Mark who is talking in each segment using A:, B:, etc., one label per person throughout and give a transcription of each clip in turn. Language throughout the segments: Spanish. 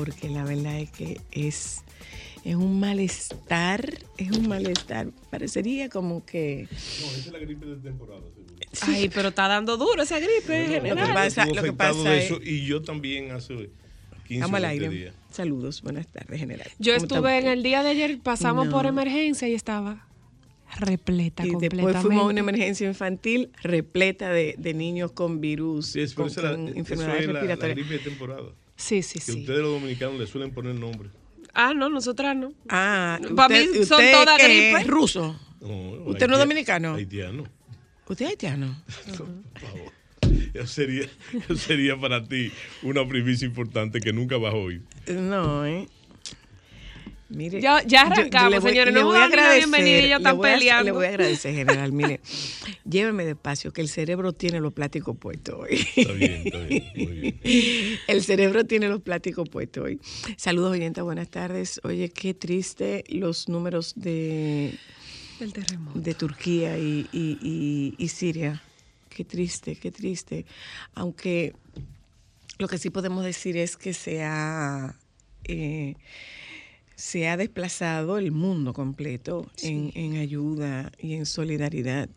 A: porque la verdad es que es, es un malestar, es un malestar. Parecería como que...
B: No, esa es la gripe de temporada, seguro.
C: Ay, pero está dando duro esa gripe en
A: Lo que
C: general.
A: pasa- lo que pasa
B: de
A: es-
B: eso, y yo también hace 15
A: Vamos al
B: o 20
A: aire.
B: días.
A: Saludos, buenas tardes, general.
C: Yo
A: ¿Cómo está
C: estuve en el día de ayer, pasamos
A: No.
C: por emergencia y estaba repleta
A: Y
C: completamente.
A: después fuimos a una emergencia infantil repleta de, de niños con virus,
B: Sí,
A: con,
B: esa es la-
A: con enfermedades
B: es la, la
A: respiratorias.
B: gripe de temporada.
C: Sí, sí,
B: Que
C: sí.
B: ustedes los dominicanos le suelen poner nombre.
C: Ah, no, nosotras no.
A: Ah,
C: Pa' mí son
A: usted
C: todas
A: que
C: gripes.
A: es ruso.
B: No,
A: ¿Usted no es dominicano?
B: Haitiano.
A: ¿Usted es haitiano?
B: Por favor. Eso sería, eso sería para ti una primicia importante que nunca vas a oír.
A: No, ¿eh? Mire,
C: Ya- ya arrancamos,
A: le voy-
C: señores,
A: le
C: no
A: voy a agradecer,
C: bienvenida y ya
A: le
C: están
A: voy a-
C: peleando.
A: Le voy a agradecer, general. Mire, lléveme despacio, que el cerebro tiene los plásticos puestos hoy.
B: Está bien, está bien. Muy bien.
A: El cerebro tiene los plásticos puestos hoy. Saludos, oyentes, buenas tardes. Oye, qué triste los números de,
C: El terremoto.
A: de Turquía y, y- y- y Siria. Qué triste, qué triste. Aunque lo que sí podemos decir es que se ha, eh, se ha desplazado el mundo completo en, en ayuda y en solidaridad.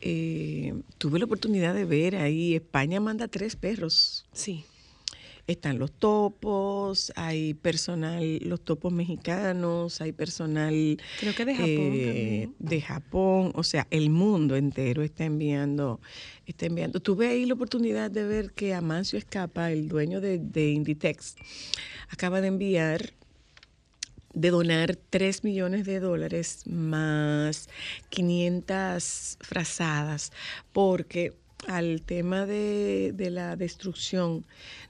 A: Eh, tuve la oportunidad de ver ahí, España manda tres perros
C: Sí.
A: están los topos, hay personal, los topos mexicanos, hay personal
C: Creo que de Japón también.
A: de Japón, o sea, el mundo entero está enviando, está enviando. Tuve ahí la oportunidad de ver que Amancio Escapa, el dueño de, de Inditex, acaba de enviar de donar 3 millones de dólares más 500 frazadas, porque al tema de, de la destrucción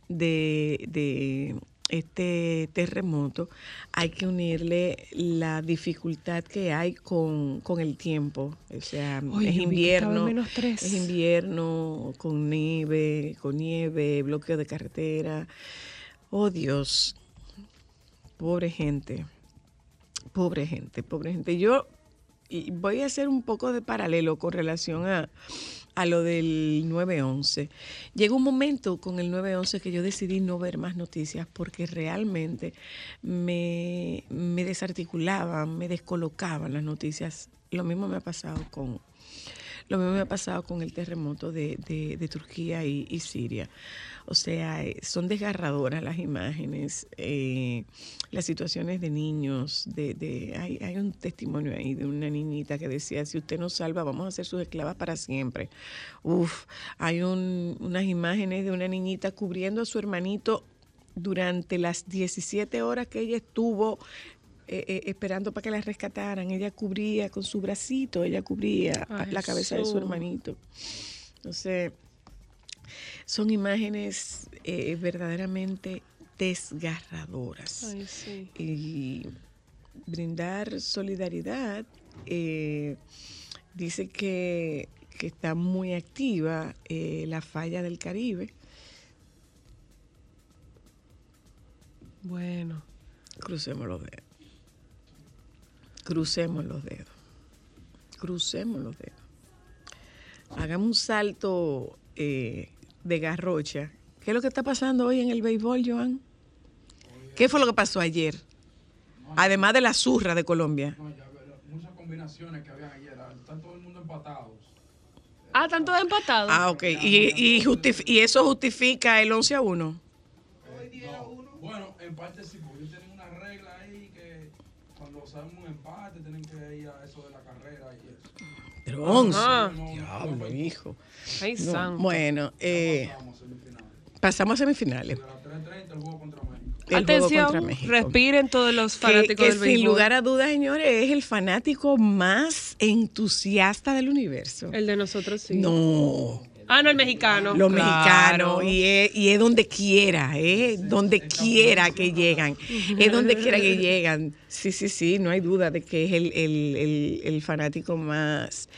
A: de, de este terremoto, hay que unirle la dificultad que hay con, con el tiempo. O sea,
C: Oye,
A: es invierno,
C: menos tres.
A: es invierno con nieve, con nieve, bloqueo de carretera. Oh Dios, pobre gente, pobre gente, pobre gente. Yo voy a hacer un poco de paralelo con relación a, a lo del 911. Llegó un momento con el 911 que yo decidí no ver más noticias porque realmente me, me desarticulaban, me descolocaban las noticias. Lo mismo me ha pasado con, lo mismo me ha pasado con el terremoto de, Turquía y, Siria. O sea, eh, son desgarradoras las imágenes, eh, las situaciones de niños. De, hay, un testimonio ahí de una niñita que decía, si usted nos salva, vamos a ser sus esclavas para siempre. Uf, hay un- unas imágenes de una niñita cubriendo a su hermanito durante las 17 horas que ella estuvo eh, eh, esperando para que la rescataran. Ella cubría con su bracito, ella cubría
C: Ay,
A: la cabeza de su hermanito. Entonces, son imágenes eh, verdaderamente desgarradoras.
C: Ay, sí.
A: Y brindar solidaridad, dice que, que está muy activa la falla del Caribe.
C: Bueno.
A: Crucemos los dedos. Crucemos los dedos. Crucemos los dedos. hagamos un salto eh, de garrocha. ¿Qué es lo que está pasando hoy en el béisbol, Joan? ¿Qué fue lo que pasó ayer? Además de la zurra de Colombia.
D: No, ya veo, muchas combinaciones que habían ayer. ah, Están todo el mundo empatados.
C: Ah, están todos empatados.
A: Ah, ok. Y, y, y eso justifica el 11 a 1.
D: No, bueno, en parte sí, tienen que ir a eso de la carrera y eso.
A: Pero 11.
C: Ah.
D: No,
A: Diablo, hijo.
C: Ay,
A: No,
C: santo.
A: Bueno, eh,
D: Pasamos semifinales.
A: pasamos a semifinales.
D: De las 3.30 el juego contra México.
A: El juego contra
C: Atención, respiren todos los fanáticos
A: que
C: del
A: sin
C: béisbol.
A: lugar a dudas, señores, es el fanático más entusiasta del universo.
C: El de nosotros sí.
A: No,
C: Ah, no, el mexicano.
A: los
C: Claro.
A: mexicanos, y es, y es donde quiera, es donde quiera que llegan, es donde quiera que llegan. Sí, sí, sí, no hay duda de que es el, el- el- el fanático más,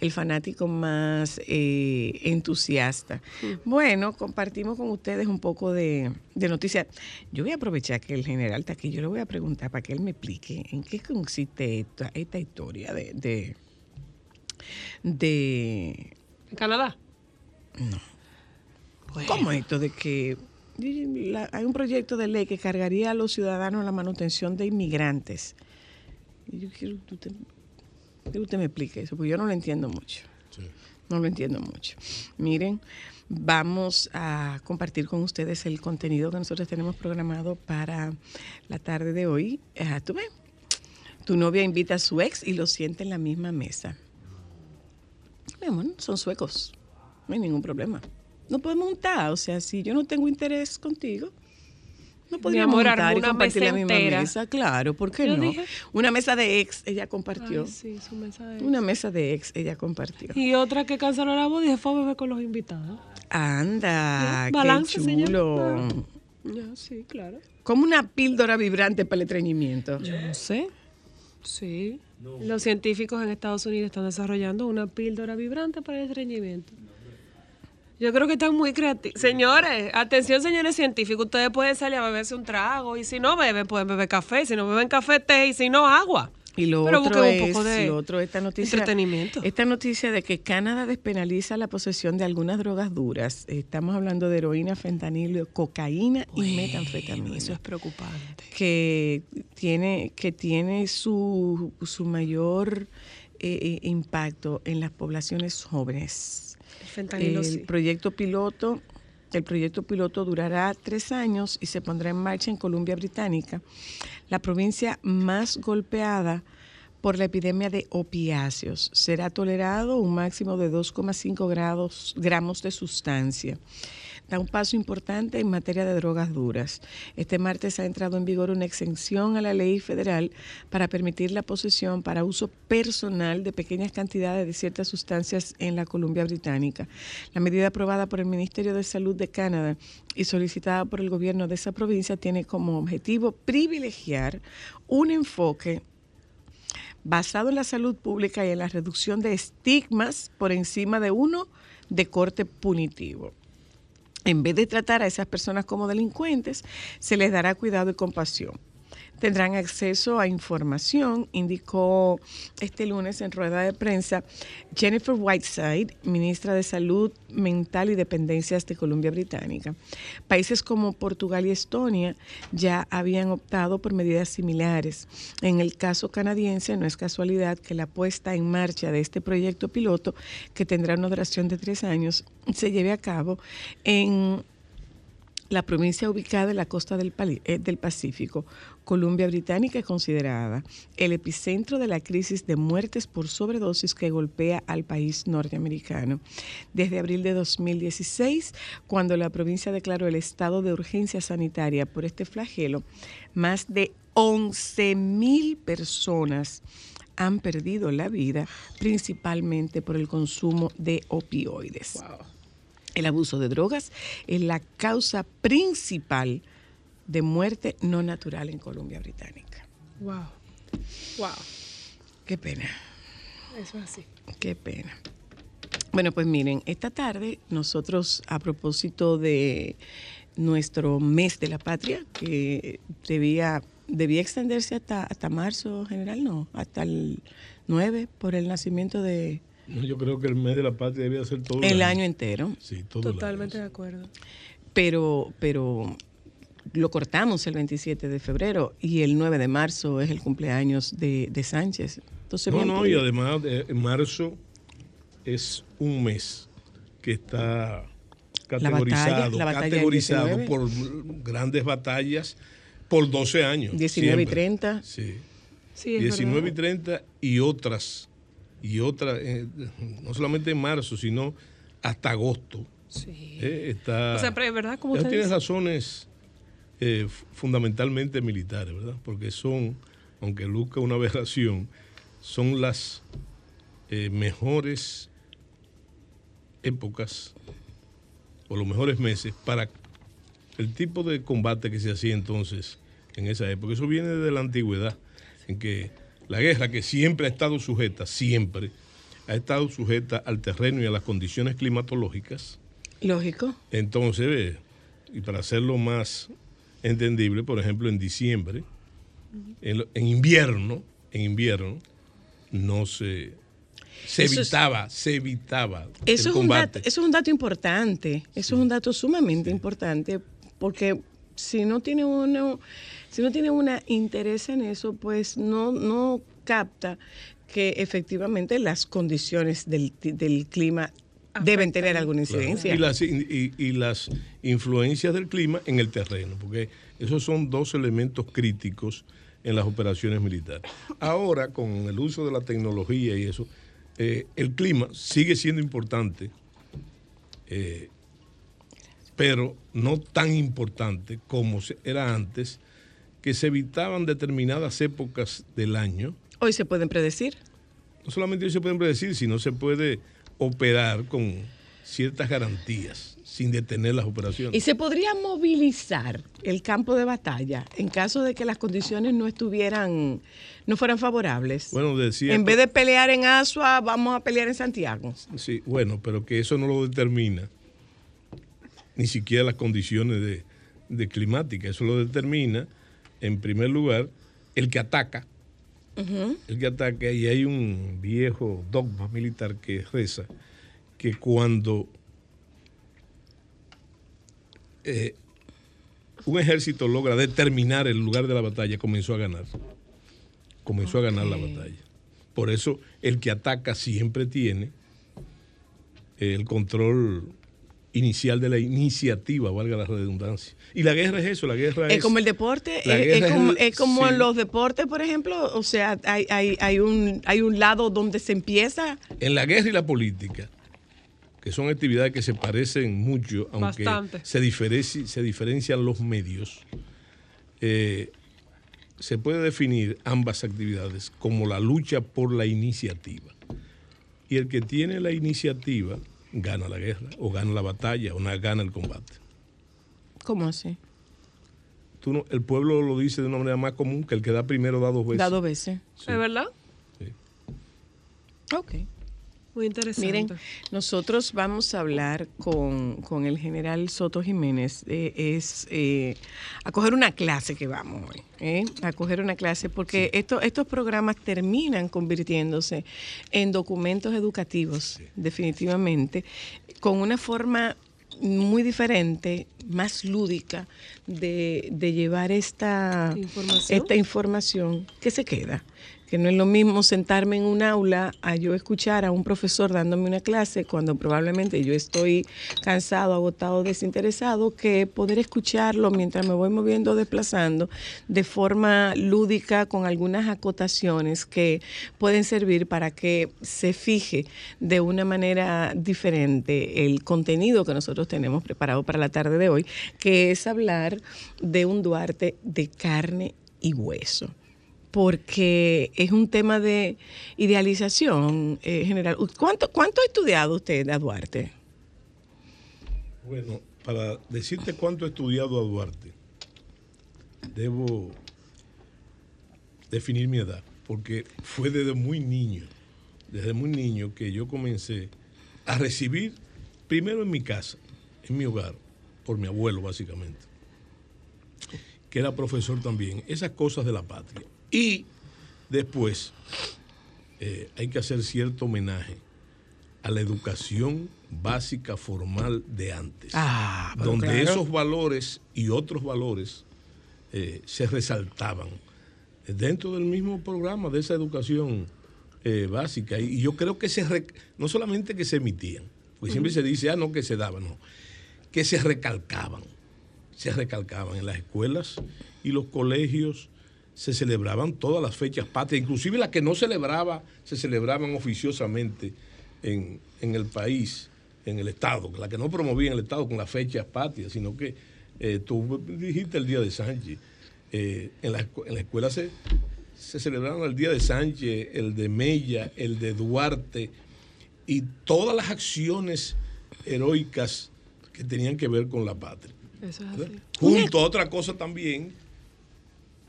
A: el fanático más eh, entusiasta. Bueno, compartimos con ustedes un poco de, de noticias. Yo voy a aprovechar que el general está aquí, yo le voy a preguntar para que él me explique en qué consiste esta, esta historia de, de, de
C: ¿En Canadá?
A: ¿Cómo esto de que la- hay un proyecto de ley que cargaría a los ciudadanos la manutención de inmigrantes? Y yo quiero que usted, quiero que usted me explique eso, porque yo no lo entiendo mucho. No lo entiendo mucho. Miren, vamos a compartir con ustedes el contenido que nosotros tenemos programado para la tarde de hoy. Ah, ¿Tú ves? Tu novia invita a su ex y lo siente en la misma mesa. Mi amor, son suecos. No hay ningún problema. No podemos juntar. O sea, si yo no tengo interés contigo, no podríamos
C: amor,
A: juntar y
C: una
A: compartir la
C: mesa
A: misma
C: entera.
A: mesa. Claro, ¿por qué
C: Yo
A: no?
C: dije-
A: Una mesa de ex, ella compartió.
C: Ay, sí, su mesa de-
A: Una mesa de ex, ella compartió.
C: Y otra que canceló la boda y se fue a beber con los invitados.
A: Anda, qué
C: Balance, señor.
A: chulo.
C: Sí, claro.
A: Como una píldora vibrante para el estreñimiento.
C: No sé. Sí. Los científicos en Estados Unidos están desarrollando una píldora vibrante para el estreñimiento. Yo creo que están muy creativos. Señores, atención, señores científicos, ustedes pueden salir a beberse un trago y si no beben, pueden beber café. Si no beben café, té y si no, agua.
A: Y lo
C: Pero
A: otro
C: busquen un
A: es,
C: poco de
A: lo otro, esta noticia,
C: entretenimiento.
A: esta noticia de que Canadá despenaliza la posesión de algunas drogas duras. Estamos hablando de heroína, fentanilo, cocaína y metanfetamina.
C: Eso es preocupante.
A: que tiene, que tiene su, su mayor eh, eh, impacto en las poblaciones jóvenes.
C: El fentanilo
A: El
C: sí.
A: proyecto piloto, el proyecto piloto durará tres años y se pondrá en marcha en Columbia Británica, la provincia más golpeada por la epidemia de opiáceos. Será tolerado un máximo de 2,5 grados, gramos de sustancia. Da un paso importante en materia de drogas duras. Este martes ha entrado en vigor una exención a la ley federal para permitir la posesión para uso personal de pequeñas cantidades de ciertas sustancias en la Columbia Británica. La medida aprobada por el Ministerio de Salud de Canadá y solicitada por el gobierno de esa provincia tiene como objetivo privilegiar un enfoque basado en la salud pública y en la reducción de estigmas por encima de uno de corte punitivo. En vez de tratar a esas personas como delincuentes, se les dará cuidado y compasión. Tendrán acceso a información, indicó este lunes en rueda de prensa Jennifer Whiteside, ministra de Salud Mental y Dependencias de Columbia Británica. Países como Portugal y Estonia ya habían optado por medidas similares. En el caso canadiense, no es casualidad que la puesta en marcha de este proyecto piloto, que tendrá una duración de tres años, se lleve a cabo en la provincia ubicada en la costa del, eh, del Pacífico, Columbia Británica es considerada el epicentro de la crisis de muertes por sobredosis que golpea al país norteamericano. Desde abril de 2016, cuando la provincia declaró el estado de urgencia sanitaria por este flagelo, más de 11 mil personas han perdido la vida, principalmente por el consumo de opioides. El abuso de drogas es la causa principal de muerte no natural en Colombia Británica.
C: Wow. Wow.
A: Qué pena,
C: Eso es así.
A: qué pena. Bueno, pues miren, esta tarde nosotros a propósito de nuestro mes de la patria, que debía, debía extenderse hasta, hasta marzo general, no, hasta el 9 por el nacimiento de,
B: No, yo creo que el mes de la patria debía ser todo
A: El año entero.
B: Sí, todo el
C: Totalmente
B: año.
C: de acuerdo.
A: pero, pero lo cortamos el 27 de febrero y el 9 de marzo es el cumpleaños de, de Sánchez. Entonces,
B: No, no,
A: por-
B: y además de- en marzo es un mes que está categorizado,
A: la batalla del
B: categorizado
A: 19.
B: por grandes batallas por 12 años.
A: 19 y
B: siempre.
A: 30.
B: Sí.
C: Sí, es
B: 19 y
C: verdad.
B: 30 y otras, y otras, eh, no solamente en marzo, sino hasta agosto.
C: Sí.
B: eh, está,
C: O sea, pero es verdad, como usted
B: tiene razones eh, fundamentalmente militares, ¿verdad? Porque son, aunque luzca una aberración, son las mejores épocas o los mejores meses para el tipo de combate que se hacía entonces en esa época. Eso viene de la antigüedad, en que la guerra que siempre ha estado sujeta, siempre, ha estado sujeta al terreno y a las condiciones climatológicas.
A: Lógico.
B: Entonces, y para hacerlo más entendible, por ejemplo, en diciembre, en, en invierno, en invierno, no se, se
A: Eso es-
B: evitaba, se evitaba
A: Eso
B: el
A: es, un
B: combate.
A: dato, eso es un dato importante, eso es un dato sumamente importante, porque si no tiene uno, si no tiene una interés en eso, pues no, no capta que efectivamente las condiciones del, del clima deben tener alguna
B: Claro.
A: incidencia.
B: Y las, y- y las influencias del clima en el terreno, porque esos son dos elementos críticos en las operaciones militares. Ahora, con el uso de la tecnología y eso, eh, el clima sigue siendo importante, eh, pero no tan importante como era antes, que se evitaban determinadas épocas del año
A: Hoy se pueden predecir.
B: no solamente se pueden predecir, sino se puede operar con ciertas garantías sin detener las operaciones.
A: Y se podría movilizar el campo de batalla en caso de que las condiciones no estuvieran, no fueran favorables.
B: bueno, decía.
A: en vez de pelear en Asua, vamos a pelear en Santiago.
B: Sí, bueno, pero que eso no lo determina ni siquiera las condiciones de, de climáticas. Eso lo determina, en primer lugar, el que ataca. El que ataca, y hay un viejo dogma militar que reza que cuando eh, un ejército logra determinar el lugar de la batalla, comenzó a ganar. Comenzó a ganar la batalla. Por eso el que ataca siempre tiene el control inicial de la iniciativa, valga la redundancia. Y la guerra es eso, la guerra es...
A: Es como el deporte,
B: la
A: es, como,
B: el-
A: es como
B: sí.
A: en los deportes, por ejemplo, o sea, hay, hay, hay, un, hay un lado donde se empieza,
B: En la guerra y la política, que son actividades que se parecen mucho, aunque
C: Bastante.
B: se, diferenci- se diferencian los medios, eh, se puede definir ambas actividades como la lucha por la iniciativa. Y el que tiene la iniciativa gana la guerra, o gana la batalla, o na- gana el combate.
A: ¿cómo así?
B: Tú no- el pueblo lo dice de una manera más común que el que da primero da dos veces.
A: Da dos veces.
B: Sí.
C: ¿Es verdad?
B: Sí.
A: Ok.
C: Muy interesante.
A: Miren, nosotros vamos a hablar con, con el general Soto Jiménez. eh, es eh, a coger una clase que vamos hoy. ¿eh? A coger una clase porque esto- estos programas terminan convirtiéndose en documentos educativos, definitivamente, con una forma muy diferente, más lúdica de, de llevar esta
C: Información.
A: esta información que se queda. Que no es lo mismo sentarme en un aula a yo escuchar a un profesor dándome una clase cuando probablemente yo estoy cansado, agotado, desinteresado, que poder escucharlo mientras me voy moviendo, desplazando, de forma lúdica, con algunas acotaciones que pueden servir para que se fije de una manera diferente el contenido que nosotros tenemos preparado para la tarde de hoy, que es hablar de un Duarte de carne y hueso porque es un tema de idealización eh, general. ¿Cuánto, ¿Cuánto ha estudiado usted a Duarte?
B: Bueno, para decirte cuánto he estudiado a Duarte, debo definir mi edad, porque fue desde muy niño, desde muy niño que yo comencé a recibir, primero en mi casa, en mi hogar, por mi abuelo básicamente, que era profesor también, esas cosas de la patria. Y después eh, hay que hacer cierto homenaje a la educación básica formal de antes,
A: Ah,
B: donde
A: claro.
B: esos valores y otros valores eh, se resaltaban dentro del mismo programa de esa educación eh, básica. Y, yo creo que se no solamente que se emitían, porque siempre se dice, ah, no, que se daban, no, que se recalcaban, se recalcaban en las escuelas y los colegios. Se celebraban todas las fechas patrias, inclusive las que no celebraba, se celebraban oficiosamente en, en el país, en el Estado, la que no promovía en el Estado con las fechas patrias, sino que eh, tú dijiste el Día de Sánchez. Eh, en, la, en la escuela se, se celebraron el Día de Sánchez, el de Mella, el de Duarte y todas las acciones heroicas que tenían que ver con la patria.
C: Eso es así.
B: Junto a otra cosa también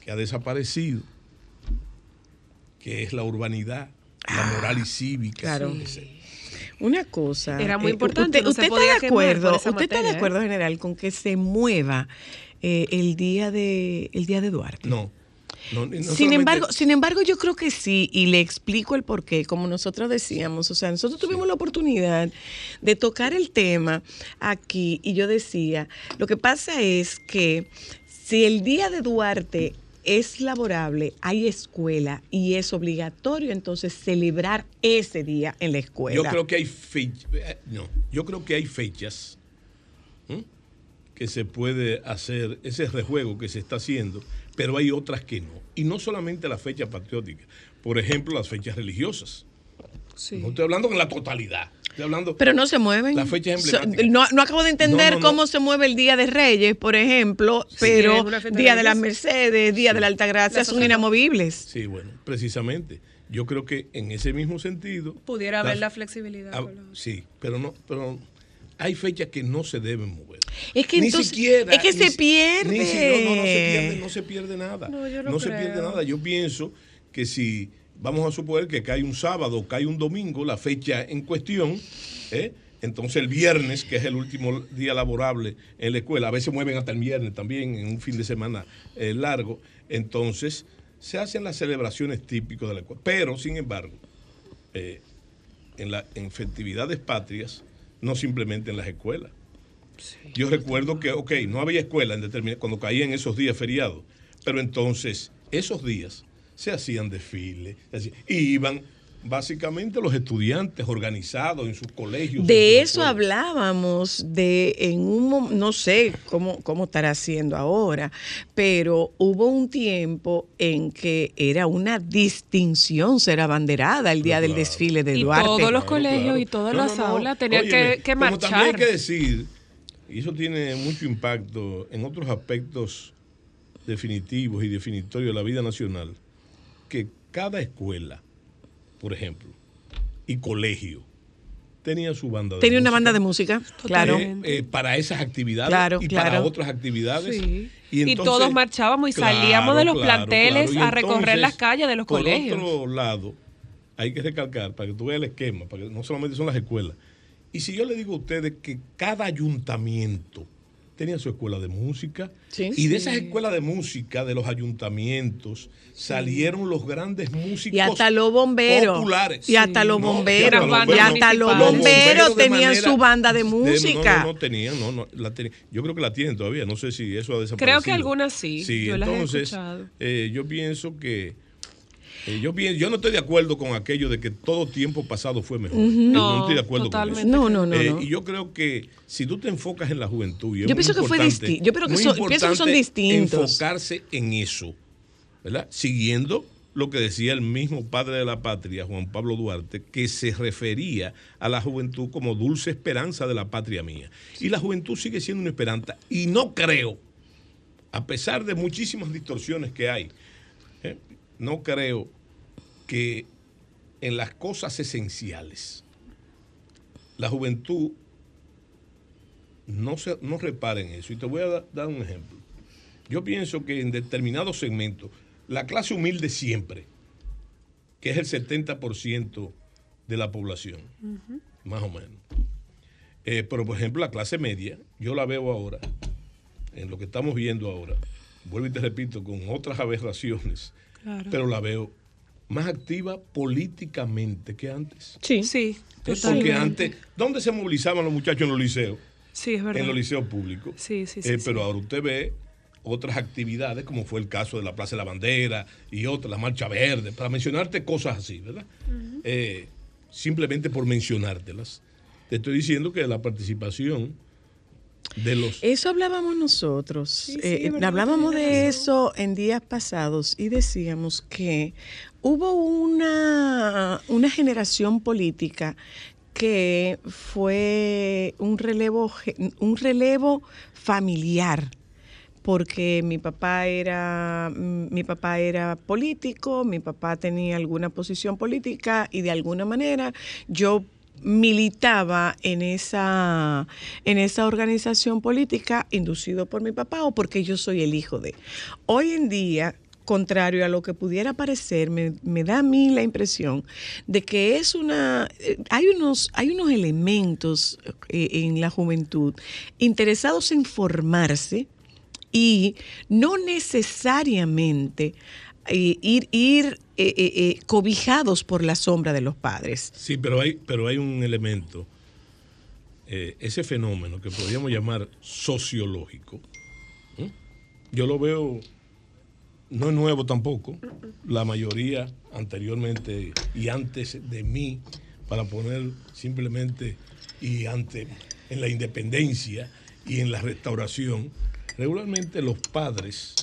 B: que ha desaparecido, que es la urbanidad, la moral y cívica.
A: claro.
B: Ese-
A: Una cosa.
C: Era muy
A: eh,
C: importante,
A: ¿Usted,
C: no se
A: usted
C: podía
A: está de acuerdo? ¿Usted está de
C: ¿eh?
A: acuerdo, general, con que se mueva eh, el día de el día de Duarte?
B: No. no, y no
A: sin embargo, sin embargo, yo creo que sí, y le explico el porqué, como nosotros decíamos, o sea, nosotros tuvimos la oportunidad de tocar el tema aquí, y yo decía, lo que pasa es que si el día de Duarte es laborable, hay escuela y es obligatorio entonces celebrar ese día en la escuela.
B: Yo creo que hay fechas, no, yo creo que hay fechas que se puede hacer ese rejuego que se está haciendo, pero hay otras que no. Y no solamente las fechas patrióticas, por ejemplo, las fechas religiosas.
C: Sí.
B: No estoy hablando en la totalidad, estoy hablando
A: Pero no se mueven. No, no acabo de entender
B: No, no, no.
A: cómo se mueve el Día de Reyes, por ejemplo, pero Día de las. Mercedes, Día de la Altagracia
C: Las
A: son inamovibles.
B: Sí, bueno, precisamente. Yo creo que en ese mismo sentido.
C: Pudiera haber la flexibilidad.
B: ah, sí, pero no, pero hay fechas que no se deben mover.
A: Es que
B: Ni
A: entonces-
B: siquiera,
A: es que
B: ni
A: se pierde.
B: ni no, no, no se pierde, no se pierde nada.
C: No, yo no
B: se pierde nada. Yo pienso que si vamos a suponer que cae un sábado cae un domingo, la fecha en cuestión, ¿eh? entonces el viernes, que es el último día laborable en la escuela, a veces mueven hasta el viernes también, en un fin de semana eh, largo, entonces se hacen las celebraciones típicas de la escuela. Pero, sin embargo, eh, en, la, en festividades patrias, no simplemente en las escuelas. Yo recuerdo que, ok, no había escuela en cuando caían esos días feriados, pero entonces esos días se hacían desfiles, se hacía- y iban básicamente los estudiantes organizados en sus colegios.
A: De eso
B: escuelas.
A: hablábamos de en un no sé cómo cómo estará haciendo ahora, pero hubo un tiempo en que era una distinción ser abanderada el día del
B: Claro.
A: desfile de
C: Y
A: Duarte.
C: todos los
B: Claro,
C: colegios
B: claro.
C: y todas
B: No,
C: las
B: no, no.
C: aulas tenían
B: Óyeme,
C: que, que
B: como También hay
C: marchar.
B: que decir, y eso tiene mucho impacto en otros aspectos definitivos y definitorios de la vida nacional, que cada escuela, por ejemplo, y colegio, tenía su banda de
A: Tenía una banda de música, claro.
B: Eh, eh, para esas actividades
A: Claro,
B: y para otras actividades.
C: Sí.
B: Y,
C: todos marchábamos y salíamos de los planteles a recorrer las calles de los
B: por
C: colegios.
B: otro lado, hay que recalcar, para que tú veas el esquema, para que no solamente son las escuelas. Y si yo le digo a ustedes que cada ayuntamiento tenía su escuela de música,
A: Sí.
B: y de esas escuelas de música de los ayuntamientos salieron los grandes músicos
A: Y hasta los bomberos.
B: populares.
A: Y hasta los bomberos. Y hasta los bomberos tenían
B: manera-
A: su banda de
B: de-
A: música.
B: no, no, no tenían, no, no, la teni- yo creo que la tienen todavía, no sé si eso ha desaparecido.
C: Creo que algunas sí,
B: Sí,
C: yo las he
B: entonces,
C: escuchado.
B: eh, yo pienso que eh, yo, no estoy de acuerdo con aquello de que todo tiempo pasado fue mejor. Yo
C: No,
B: estoy de acuerdo
C: totalmente.
B: con eso.
A: No, no, no,
B: Eh,
A: no.
B: Y yo creo que si tú te enfocas en la juventud,
A: Yo pienso que fue
B: importante-
A: disti- yo creo que
B: muy
A: son- pienso que son distintos.
B: Enfocarse en eso, ¿verdad? Siguiendo lo que decía el mismo padre de la patria, Juan Pablo Duarte, que se refería a la juventud como dulce esperanza de la patria mía. Y la juventud sigue siendo una esperanza. Y no creo, a pesar de muchísimas distorsiones que hay, ¿eh? No creo que en las cosas esenciales la juventud no, se, no repara en eso. Y te voy a da- dar un ejemplo. Yo pienso que en determinados segmentos, la clase humilde siempre, que es el 70% de la población, más o menos. Eh, pero, por ejemplo, la clase media, yo la veo ahora, en lo que estamos viendo ahora, vuelvo y te repito, con otras aberraciones,
C: Claro.
B: pero la veo más activa políticamente que antes.
A: Sí.
C: Sí,
B: Es
C: totalmente.
B: porque antes, ¿dónde se movilizaban los muchachos en los liceos?
C: Sí, es verdad.
B: En los liceos públicos.
C: Sí, sí, sí,
B: Eh,
C: sí.
B: Pero ahora usted ve otras actividades, como fue el caso de la Plaza de la Bandera y otras, la Marcha Verde, para mencionarte cosas así, ¿verdad? Eh, simplemente por mencionártelas. Te estoy diciendo que la participación de los...
A: Eso hablábamos nosotros.
C: Sí, sí,
A: Eh, hablábamos de eso en días pasados y decíamos que hubo una, una generación política que fue un relevo, un relevo familiar porque mi papá era mi papá era político, mi papá tenía alguna posición política y de alguna manera yo militaba en esa en esa organización política inducido por mi papá o porque yo soy el hijo de. Hoy en día contrario a lo que pudiera parecer, me, me da a mí la impresión de que es una, eh, hay unos, hay unos elementos eh, en la juventud interesados en formarse, y no necesariamente ir, ir eh, eh, eh, cobijados por la sombra de los padres.
B: Sí, pero hay, pero hay un elemento, eh, ese fenómeno que podríamos llamar sociológico. Yo lo veo, no es nuevo tampoco, la mayoría anteriormente y antes de mí, para poner simplemente y antes en la independencia y en la restauración, regularmente los padres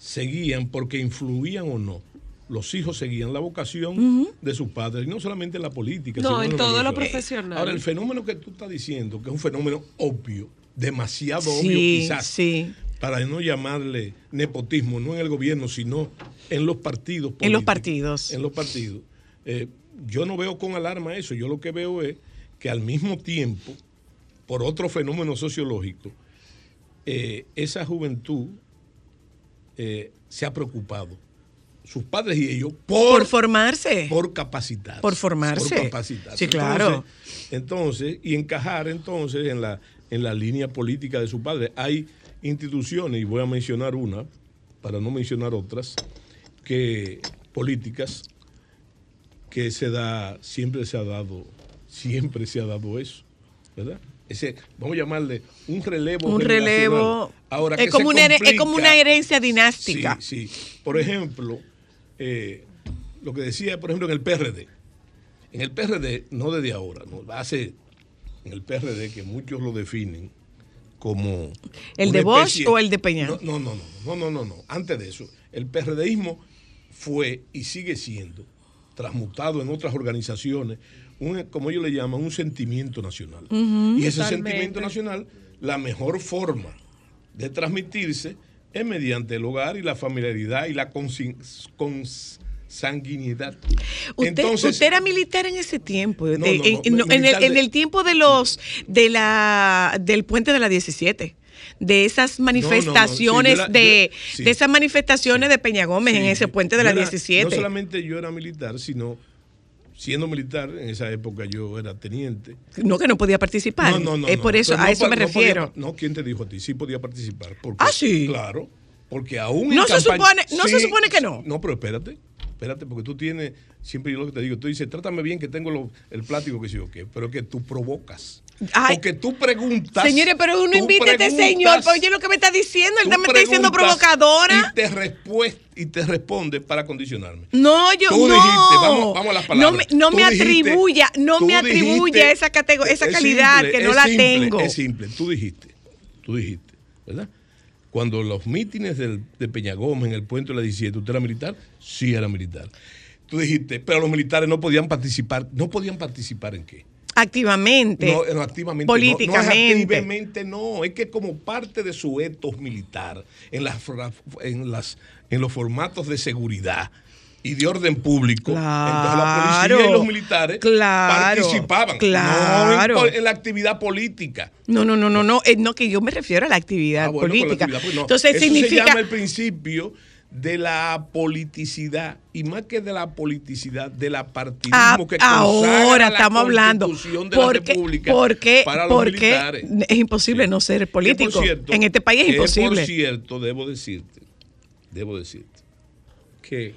B: seguían porque influían o no. Los hijos seguían la vocación de sus padres, y no solamente en la política.
C: No,
B: sino
C: en todo lo
B: profesional. Ahora, el fenómeno que tú estás diciendo, que es un fenómeno obvio, demasiado obvio quizás,
A: sí.
B: para no llamarle nepotismo, no en el gobierno, sino en los partidos.
A: En los partidos.
B: En los partidos. Eh, yo no veo con alarma eso, yo lo que veo es que al mismo tiempo, por otro fenómeno sociológico, eh, esa juventud eh, se ha preocupado, sus padres y ellos, por,
A: Por formarse.
B: por capacitar.
A: Por formarse.
B: Por capacitarse.
A: Sí, claro.
B: Entonces, entonces, y encajar entonces en la, en la línea política de su padre. Hay instituciones, y voy a mencionar una, para no mencionar otras, que políticas que se da, siempre se ha dado, siempre se ha dado eso, ¿verdad? Ese, vamos a llamarle un relevo.
A: un relevo.
B: Ahora,
A: es,
B: que
A: como una, es como una herencia dinástica.
B: Sí, sí. Por ejemplo, eh, lo que decía, por ejemplo, en el PRD. En el PRD, no desde ahora, no, hace en el PRD que muchos lo definen como...
A: ¿El de Bosch o el de Peña?
B: No, no, no, no, no, no, no, no. Antes de eso, el PRDismo fue y sigue siendo transmutado en otras organizaciones, un, como ellos le llaman, un sentimiento nacional. y ese
C: Totalmente.
B: sentimiento nacional, la mejor forma de transmitirse es mediante el hogar y la familiaridad y la consanguinidad.
A: Usted, usted era militar en ese tiempo, de-
B: No, no, no,
A: en, el, en tiempo de los de la del puente de la 17, de esas manifestaciones
B: Sí,
A: de,
B: yo- sí.
A: de esas manifestaciones de Peña Gómez en ese puente de la
B: era-
A: 17.
B: No solamente yo era militar, sino siendo militar, en esa época yo era teniente.
A: No, que no podía participar.
B: No, no, no.
A: es por eso, a eso me
B: podía
A: refiero.
B: no, ¿quién te dijo a ti? Sí podía participar. Porque,
A: Ah, sí.
B: Claro. Porque aún
A: No
B: en
A: se supone- no se supone que no.
B: No, pero espérate. Espérate, porque tú tienes, siempre yo lo que te digo, tú dices, trátame bien que tengo lo- el plático que sí o qué, pero que tú provocas.
A: Ay.
B: porque tú preguntas.
A: Señores, pero uno
B: tú
A: invita a este señor, pues, oye lo que me está diciendo, él me está diciendo provocadora.
B: Y te, respues- y te responde para condicionarme.
A: No, yo
B: Tú
A: no.
B: dijiste, vamos- vamos a las
A: No
B: palabras.
A: me, no me
B: dijiste-
A: atribuya, no me atribuya
B: dijiste-
A: esa categoría, esa
B: es
A: calidad
B: simple,
A: que no la
B: simple,
A: tengo.
B: Es simple, tú dijiste, tú dijiste, ¿verdad? Cuando los mítines del- de Peña Gómez en el puente de la 17, ¿usted era militar? Sí, era militar. Tú dijiste, pero los militares no podían participar. ¿No podían participar en qué?
A: Activamente.
B: No, no, activamente. no.
A: Políticamente.
B: No, es activamente, no. Es que como parte de su etos militar, en, las, en, las, en los formatos de seguridad y de orden público, entonces la policía y los militares
A: Claro,
B: participaban.
A: claro.
B: No en, en la actividad política.
A: No, no, no, no, no, eh, no, que yo me refiero a la actividad
B: Ah, bueno, con la
A: política.
B: actividad, pues no.
A: Entonces
B: Eso
A: significa
B: se llama el principio de la politicidad y más que de la politicidad de la partidismo
A: Ah,
B: que
A: ahora
B: consagra la
A: estamos hablando
B: Constitución de la
A: porque,
B: República
A: porque,
B: para los
A: porque
B: militares.
A: es imposible no ser político.
B: por cierto,
A: en este país es imposible.
B: Por cierto, debo decirte, debo decirte que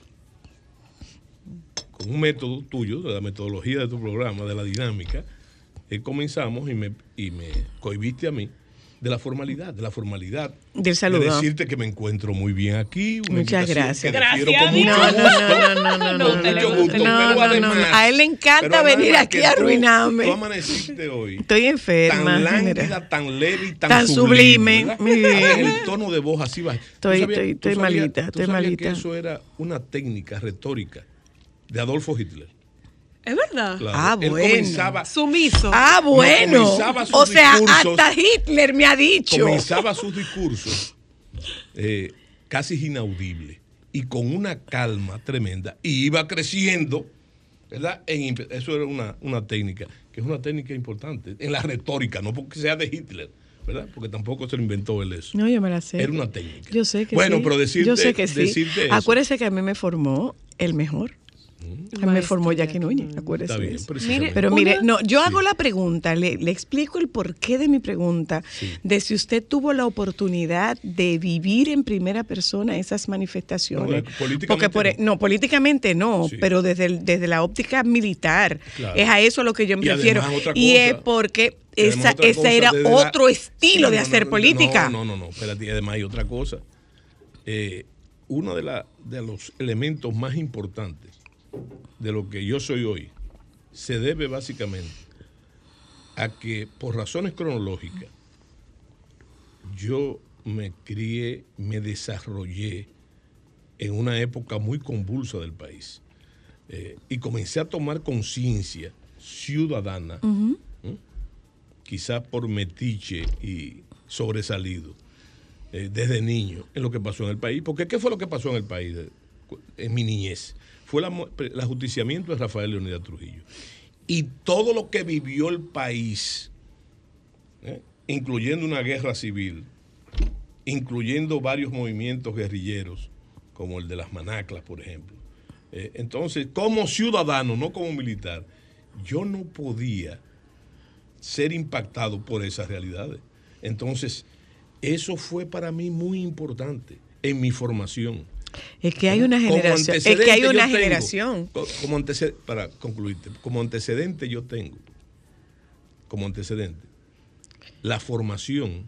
B: con un método tuyo, de la metodología de tu programa, de la dinámica, eh, comenzamos y me, y me cohibiste a mí de la formalidad, de la formalidad.
A: Del saludo.
B: De decirte que me encuentro muy bien aquí. una
A: Muchas gracias.
C: Gracias,
B: con mucho
A: No, no,
B: gusto.
A: no, no, no, no,
B: Con mucho gusto.
A: No, no,
B: además-
A: no. A él le encanta venir aquí a arruinarme.
B: Tú amaneciste hoy.
A: Estoy enferma.
B: Tan lánguida, tan leve y tan,
A: Tan sublime,
B: ver, El tono de voz así va. ¿Tú
A: Estoy-
B: sabías-
A: estoy- estoy
B: sabías-
A: malita, estoy malita.
B: que eso era una técnica retórica de Adolfo Hitler.
C: Es verdad.
B: Claro.
A: Ah,
B: Él
A: bueno.
B: comenzaba,
C: Sumiso.
A: Ah, bueno.
B: comenzaba sus
A: o sea, hasta Hitler me ha dicho.
B: comenzaba sus discursos eh, casi inaudible y con una calma tremenda y iba creciendo, ¿verdad? En eso era una, una técnica, que es una técnica importante en la retórica, no porque sea de Hitler, ¿verdad? Porque tampoco se lo inventó él eso.
A: No, yo me la sé.
B: Era una técnica.
A: Yo sé que
B: bueno,
A: sí.
B: pero decirte,
A: Yo sé que sí.
B: decirte eso,
A: Acuérdese que a mí me formó el mejor. Me formó Jackie
C: Jackie
A: Núñez, acuérdese
B: está bien, precisamente.
A: Pero mire, no, yo
B: Sí.
A: hago la pregunta, le, le explico el porqué de mi pregunta,
B: Sí.
A: de si usted tuvo la oportunidad de vivir en primera persona esas manifestaciones.
B: No, políticamente
A: Porque por, e-
B: no.
A: no, políticamente no,
B: Sí.
A: pero desde, el- desde la óptica militar.
B: Claro.
A: Es a eso a lo que yo me
B: Y
A: refiero.
B: además
A: Y es porque esa,
B: cosa,
A: era
B: la-
A: otro estilo de hacer
B: no,
A: política.
B: No, no, no, no, espérate, además hay otra cosa. Eh, uno de, la- de los elementos más importantes de lo que yo soy hoy se debe básicamente a que por razones cronológicas yo me crié, me desarrollé en una época muy convulsa del país Eh, y comencé a tomar conciencia ciudadana quizás por metiche y sobresalido eh, desde niño en lo que pasó en el país. Porque ¿qué fue lo que pasó en el país de- en mi niñez? Fue el ajusticiamiento de Rafael Leonidas Trujillo. Y todo lo que vivió el país, ¿eh? incluyendo una guerra civil, incluyendo varios movimientos guerrilleros, como el de las manaclas, por ejemplo. Eh, entonces, como ciudadano, no como militar, yo no podía ser impactado por esas realidades. Entonces, eso fue para mí muy importante en mi formación.
A: Es que hay una generación. Es que hay una
B: tengo-
A: generación.
B: co- Como antecedente, para concluirte, como antecedente yo tengo, como antecedente, la formación